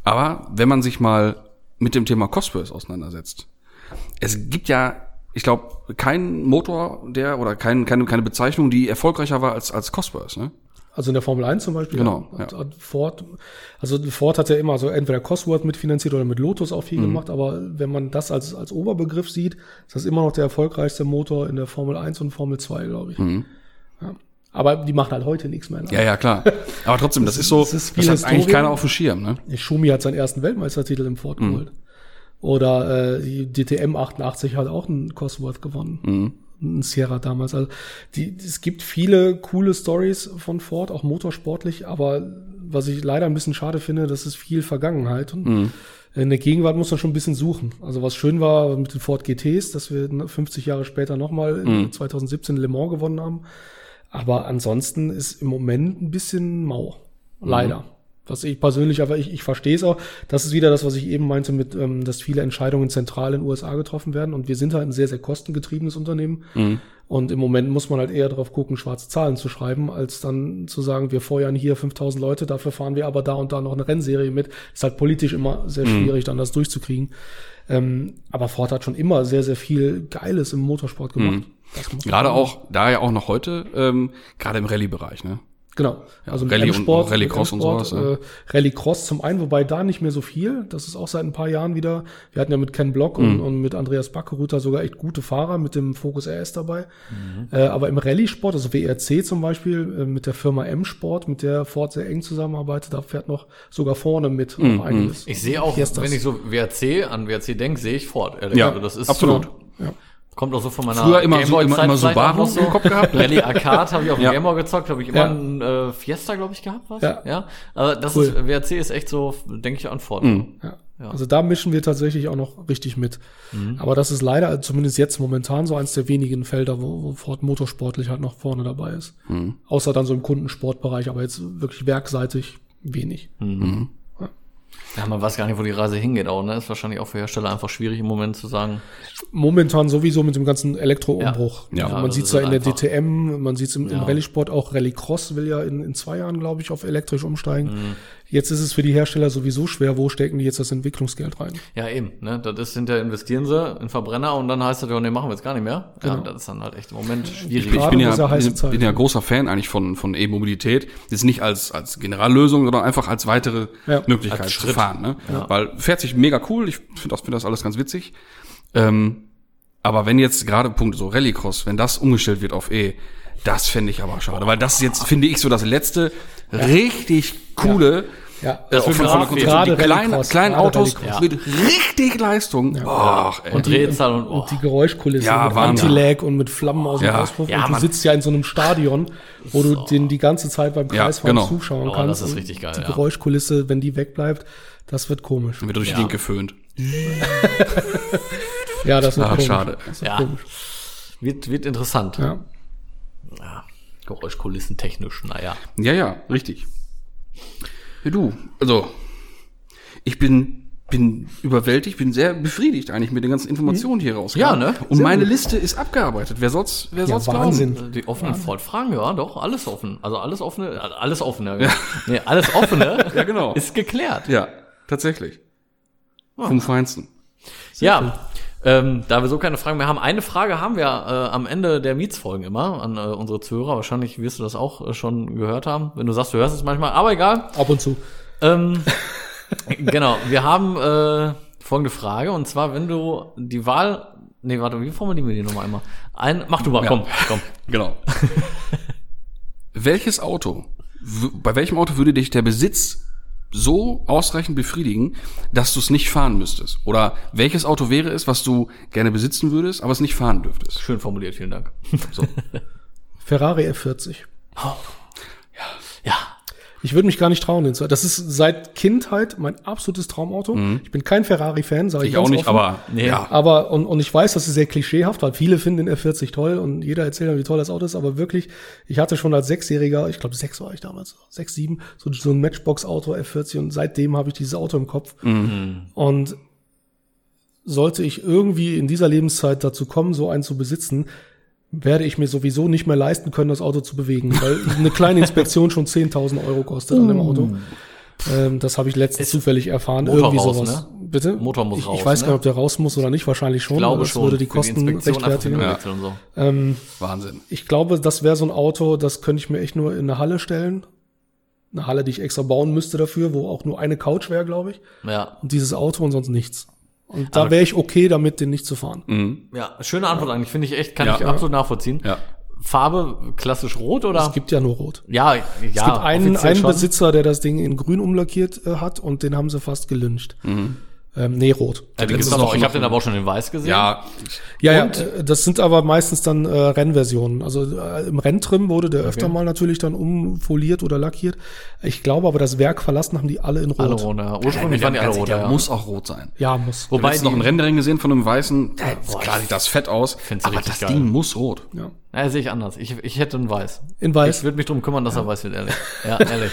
Aber wenn man sich mal mit dem Thema Cosworth auseinandersetzt, es gibt ja, ich glaube, keinen Motor, der oder kein, keine, keine Bezeichnung, die erfolgreicher war als, als Cosworth, ne?
Also in der Formel 1 zum Beispiel.
Genau,
Hat,
ja.
hat Ford, also Ford hat ja immer so entweder Cosworth mitfinanziert oder mit Lotus auch viel
Mhm.
gemacht, aber wenn man das als, als Oberbegriff sieht, ist das immer noch der erfolgreichste Motor in der Formel 1 und Formel 2, glaube ich. Ja. Aber die machen halt heute nichts mehr. Ne?
Mhm. Ja, ja, klar. Aber trotzdem, das, ist so,
das
das,
ist viel
hat eigentlich keiner auf dem Schirm, ne?
Schumi hat seinen ersten Weltmeistertitel im Ford
Mhm.
geholt. Oder äh, die DTM 88 hat auch einen Cosworth gewonnen.
Mhm.
Ein Sierra damals. Also die, es gibt viele coole Stories von Ford, auch motorsportlich, aber was ich leider ein bisschen schade finde, das ist viel Vergangenheit. Und
Mhm.
in der Gegenwart muss man schon ein bisschen suchen. Also was schön war mit den Ford GTs, dass wir 50 Jahre später nochmal
Mhm.
in 2017 Le Mans gewonnen haben. Aber ansonsten ist im Moment ein bisschen mau. Leider. Was ich persönlich, aber ich, ich verstehe es auch. Das ist wieder das, was ich eben meinte, mit, ähm, dass viele Entscheidungen zentral in den USA getroffen werden. Und wir sind halt ein sehr, sehr kostengetriebenes Unternehmen. Und im Moment muss man halt eher darauf gucken, schwarze Zahlen zu schreiben, als dann zu sagen, wir feuern hier 5000 Leute, dafür fahren wir aber da und da noch eine Rennserie mit. Ist halt politisch immer sehr schwierig, dann das durchzukriegen. Ähm, aber Ford hat schon immer sehr, sehr viel Geiles im Motorsport gemacht. Man
Gerade auch, da ja auch noch heute, ähm, gerade im Rallye-Bereich, ne?
Genau. Also mit
Rallye und-
M-Sport,
und Rallycross und sowas, ne?
Äh, Rallycross zum einen, wobei da nicht mehr so viel. Das ist auch seit ein paar Jahren wieder. Wir hatten ja mit Ken Block und,
Mhm.
und mit Andreas Backeruter sogar echt gute Fahrer mit dem Focus RS dabei.
Mhm.
Äh, aber im Rallye-Sport, also WRC zum Beispiel, äh, mit der Firma M-Sport, mit der Ford sehr eng zusammenarbeitet, da fährt noch sogar vorne mit
Mhm.
einiges.
Ich sehe auch, wenn ich so WRC an WRC denke, sehe ich Ford. Ehrlich.
Ja,
also das ist
absolut.
So,
Ja.
Kommt auch so von meiner
Früher immer so, immer, immer Subaru
noch
im Kopf gehabt.
Rallye Arcade habe ich auf dem
Ja.
Gameboy gezockt, habe ich immer
Ja.
einen äh, Fiesta, glaube ich, gehabt, was?
Ja.
ja. Aber das
Cool.
ist, WRC ist echt so, denke ich, an Ford.
Mhm.
Ja.
Ja.
Also da mischen wir tatsächlich auch noch richtig mit. Aber das ist leider, also zumindest jetzt momentan, so eins der wenigen Felder, wo, wo Ford motorsportlich halt noch vorne dabei ist. Außer dann so im Kundensportbereich, aber jetzt wirklich werkseitig wenig.
Ja, man weiß gar nicht, wo die Reise hingeht auch, ne? Ist wahrscheinlich auch für Hersteller einfach schwierig im Moment zu sagen.
Momentan sowieso mit dem ganzen Elektroumbruch.
Ja.
Also
Ja,
man
das
sieht es ja
halt
in der DTM, man sieht es im, im
Ja.
Rallye-Sport auch. Rallycross will ja in, in zwei Jahren, glaube ich, auf elektrisch umsteigen.
Mhm.
Jetzt ist es für die Hersteller sowieso schwer. Wo stecken die jetzt das Entwicklungsgeld rein?
Ja, eben, ne? Das ist hinterher investieren sie in Verbrenner und dann heißt das ja, nee, machen wir jetzt gar nicht mehr. Ja,
Genau.
das ist dann halt echt im Moment schwierig.
Ich
Gerade
bin
in
ja, bin, bin ja großer Fan eigentlich von, von E-Mobilität. Jetzt nicht als, als Generallösung, sondern einfach als weitere
Ja.
Möglichkeit
Als
zu
Schritt.
fahren. Ne? Weil fährt sich mega cool. Ich finde das, find das alles ganz witzig. Ähm, aber wenn jetzt gerade Punkt so Rallycross, wenn das umgestellt wird auf E, das fände ich aber schade. Weil das ist jetzt, finde ich, so das letzte richtig coole
Ja,
äh, auch von, von
gerade
Die kleinen, kleinen Autos mit richtig Leistung. Ach, ey.
Und Drehzahl und, oh.
Und die Geräuschkulisse
Ja,
mit
Wahnsinn.
Anti-Lag und mit Flammen aus dem
Ja.
Auspuff.
Ja,
und du
Mann.
sitzt ja in so einem Stadion, wo du den die ganze Zeit beim
Ja,
Kreisfahren
genau.
zuschauen
Oh,
kannst.
das ist
Und
richtig geil,
Die
ja.
Geräuschkulisse, wenn die wegbleibt, das wird komisch.
Dann wird durch die
Ja.
Gegend geföhnt.
Ja, das wird
Ah,
komisch.
schade.
Das wird
Ja.
komisch.
wird, wird interessant.
Ja.
Ja. Geräuschkulissen technisch, naja.
Ja, ja, richtig. Ja, du, also, ich bin, bin überwältigt, bin sehr befriedigt eigentlich mit den ganzen Informationen die hier rauskommen.
Ja, ne?
Und
Sehr
meine
gut.
Liste ist abgearbeitet. Wer soll's, wer
Ja,
soll's
Wahnsinn.
glauben?
Die offenen Ford-Fragen, ja, doch, alles offen. Also alles offene, alles offene. Ja. Nee, alles offene
Ja, genau.
ist geklärt.
Ja, tatsächlich. Vom Feinsten.
ja. Ähm, da wir so keine Fragen mehr haben, eine Frage haben wir äh, am Ende der Mietsfolgen immer an äh, unsere Zuhörer. Wahrscheinlich wirst du das auch äh, schon gehört haben, wenn du sagst, du hörst es manchmal. Aber egal.
Ab und zu.
Ähm, genau, wir haben äh, folgende Frage und zwar, wenn du die Wahl, nee, warte, wie formulieren wir die nochmal einmal? Ein, mach du mal,
Ja.
komm, komm.
Genau. Welches Auto, bei welchem Auto würde dich der Besitz so ausreichend befriedigen, dass du es nicht fahren müsstest? Oder welches Auto wäre es, was du gerne besitzen würdest, aber es nicht fahren dürftest?
Schön formuliert, vielen Dank.
So.
Ferrari F40.
Ja,
Ich würde mich gar nicht trauen, den zu. Das ist seit Kindheit mein absolutes Traumauto. Ich bin kein Ferrari-Fan, sage ich,
Ich auch nicht,
offen.
aber
Nee.
ja.
Aber, und, und ich weiß, das ist sehr klischeehaft, weil viele finden den F40 toll und jeder erzählt mir, wie toll das Auto ist, aber wirklich, ich hatte schon als Sechsjähriger, ich glaube sechs war ich damals, sechs, sieben, so, so ein Matchbox-Auto F40 und seitdem habe ich dieses Auto im Kopf. Und sollte ich irgendwie in dieser Lebenszeit dazu kommen, so einen zu besitzen, werde ich mir sowieso nicht mehr leisten können, das Auto zu bewegen, weil eine kleine Inspektion schon 10.000 Euro kostet an dem Auto. Ähm, das habe ich letztens zufällig erfahren.
Motor
Irgendwie
raus,
sowas.
ne?
Bitte?
Motor muss
ich,
raus,
Ich weiß
ne?
gar nicht, ob der raus muss oder nicht. Wahrscheinlich schon.
ich glaube
aber das
schon.
würde die Kosten
Inspektion,
rechtfertigen.
Und so.
Ähm,
Wahnsinn.
ich glaube, das wäre so ein Auto, das könnte ich mir echt nur in eine Halle stellen. Eine Halle, die ich extra bauen müsste dafür, wo auch nur eine Couch wäre, glaube ich.
Ja,
Und dieses Auto und sonst nichts. Und da wäre ich okay damit, den nicht zu fahren.
Mhm.
ja, schöne Antwort eigentlich, finde ich echt, kann
Ja.
ich absolut nachvollziehen.
Ja.
Farbe klassisch rot oder?
Es gibt ja nur Rot.
ja, ja,
Es gibt einen, einen
schon.
Besitzer, der das Ding in grün umlackiert äh, hat und den haben sie fast gelyncht.
Mhm.
Ähm, nee, rot.
Ja, den
Das
gibt's
noch-.
Ich habe den aber auch schon in weiß gesehen.
Ja,
Ja, ja,
Und-
äh, das sind aber meistens dann äh, Rennversionen. Also äh, im Renntrim wurde der öfter mal natürlich dann umfoliert oder lackiert. Ich glaube aber, das Werk verlassen haben die alle in Rot.
alle rot. Ja. Ursprünglich waren die alle rot. Ja.
muss auch rot sein.
Ja, muss.
Wobei
Wobei
ich noch
die-
ein Rendering gesehen von einem weißen, da
boah,
klar sieht das fett aus, aber
richtig
das
geil.
Ding muss rot.
Ja.
Ja, sehe ich anders. Ich, ich hätte einen weiß.
In weiß.
Ich würde mich drum kümmern, dass er weiß wird, ehrlich. Ja, ehrlich.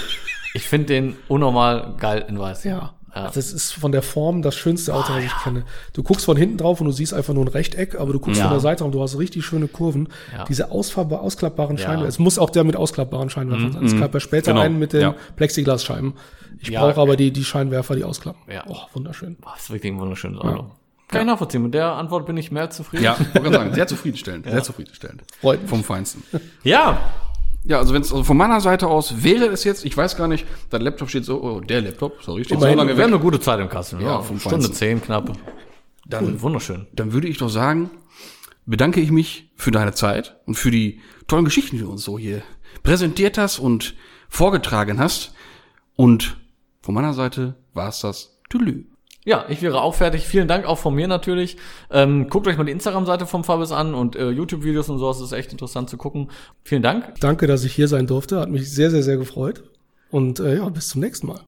Ich finde den unnormal geil in weiß.
Ja.
Ja.
Das ist von der Form das schönste Auto, was ich kenne. Du guckst von hinten drauf und du siehst einfach nur ein Rechteck, aber du guckst
Ja.
von der Seite und du hast richtig schöne Kurven.
Ja.
Diese ausfahrbar, ausklappbaren
Ja.
Scheinwerfer. Es muss auch der mit ausklappbaren Scheinwerfern sein. Es gab ja später
Genau.
einen mit den
Ja.
Plexiglasscheiben. Ich
Ja.
brauche aber die, die Scheinwerfer, die ausklappen.
Ja.
Oh, wunderschön.
Boah, ist wirklich ein wunderschönes Auto. Kann ich nachvollziehen. Mit der Antwort bin ich mehr als zufrieden.
Ja, wollte gerade sagen, sehr zufriedenstellend, sehr zufriedenstellend.
Freut mich.
Vom Feinsten.
Ja.
Ja, also wenn es also von meiner Seite aus wäre es jetzt, ich weiß gar nicht, der Laptop steht so, oh, der Laptop, sorry, steht
Immerhin,
so lange
Wir haben eine gute Zeit im Kasten. Ja,
vom
Stunde
Feinsten.
zehn knapp.
Dann,
Wunderschön.
dann würde ich doch sagen, bedanke ich mich für deine Zeit und für die tollen Geschichten, die du uns so hier präsentiert hast und vorgetragen hast. Und von meiner Seite war es das. Tschüss.
Ja, ich wäre auch fertig. Vielen Dank auch von mir natürlich. Ähm, guckt euch mal die Instagram-Seite vom Fabis an und äh, YouTube-Videos und sowas. Das ist echt interessant zu gucken. Vielen Dank.
Danke, dass ich hier sein durfte. Hat mich sehr, sehr, sehr gefreut. Und äh, ja, bis zum nächsten Mal.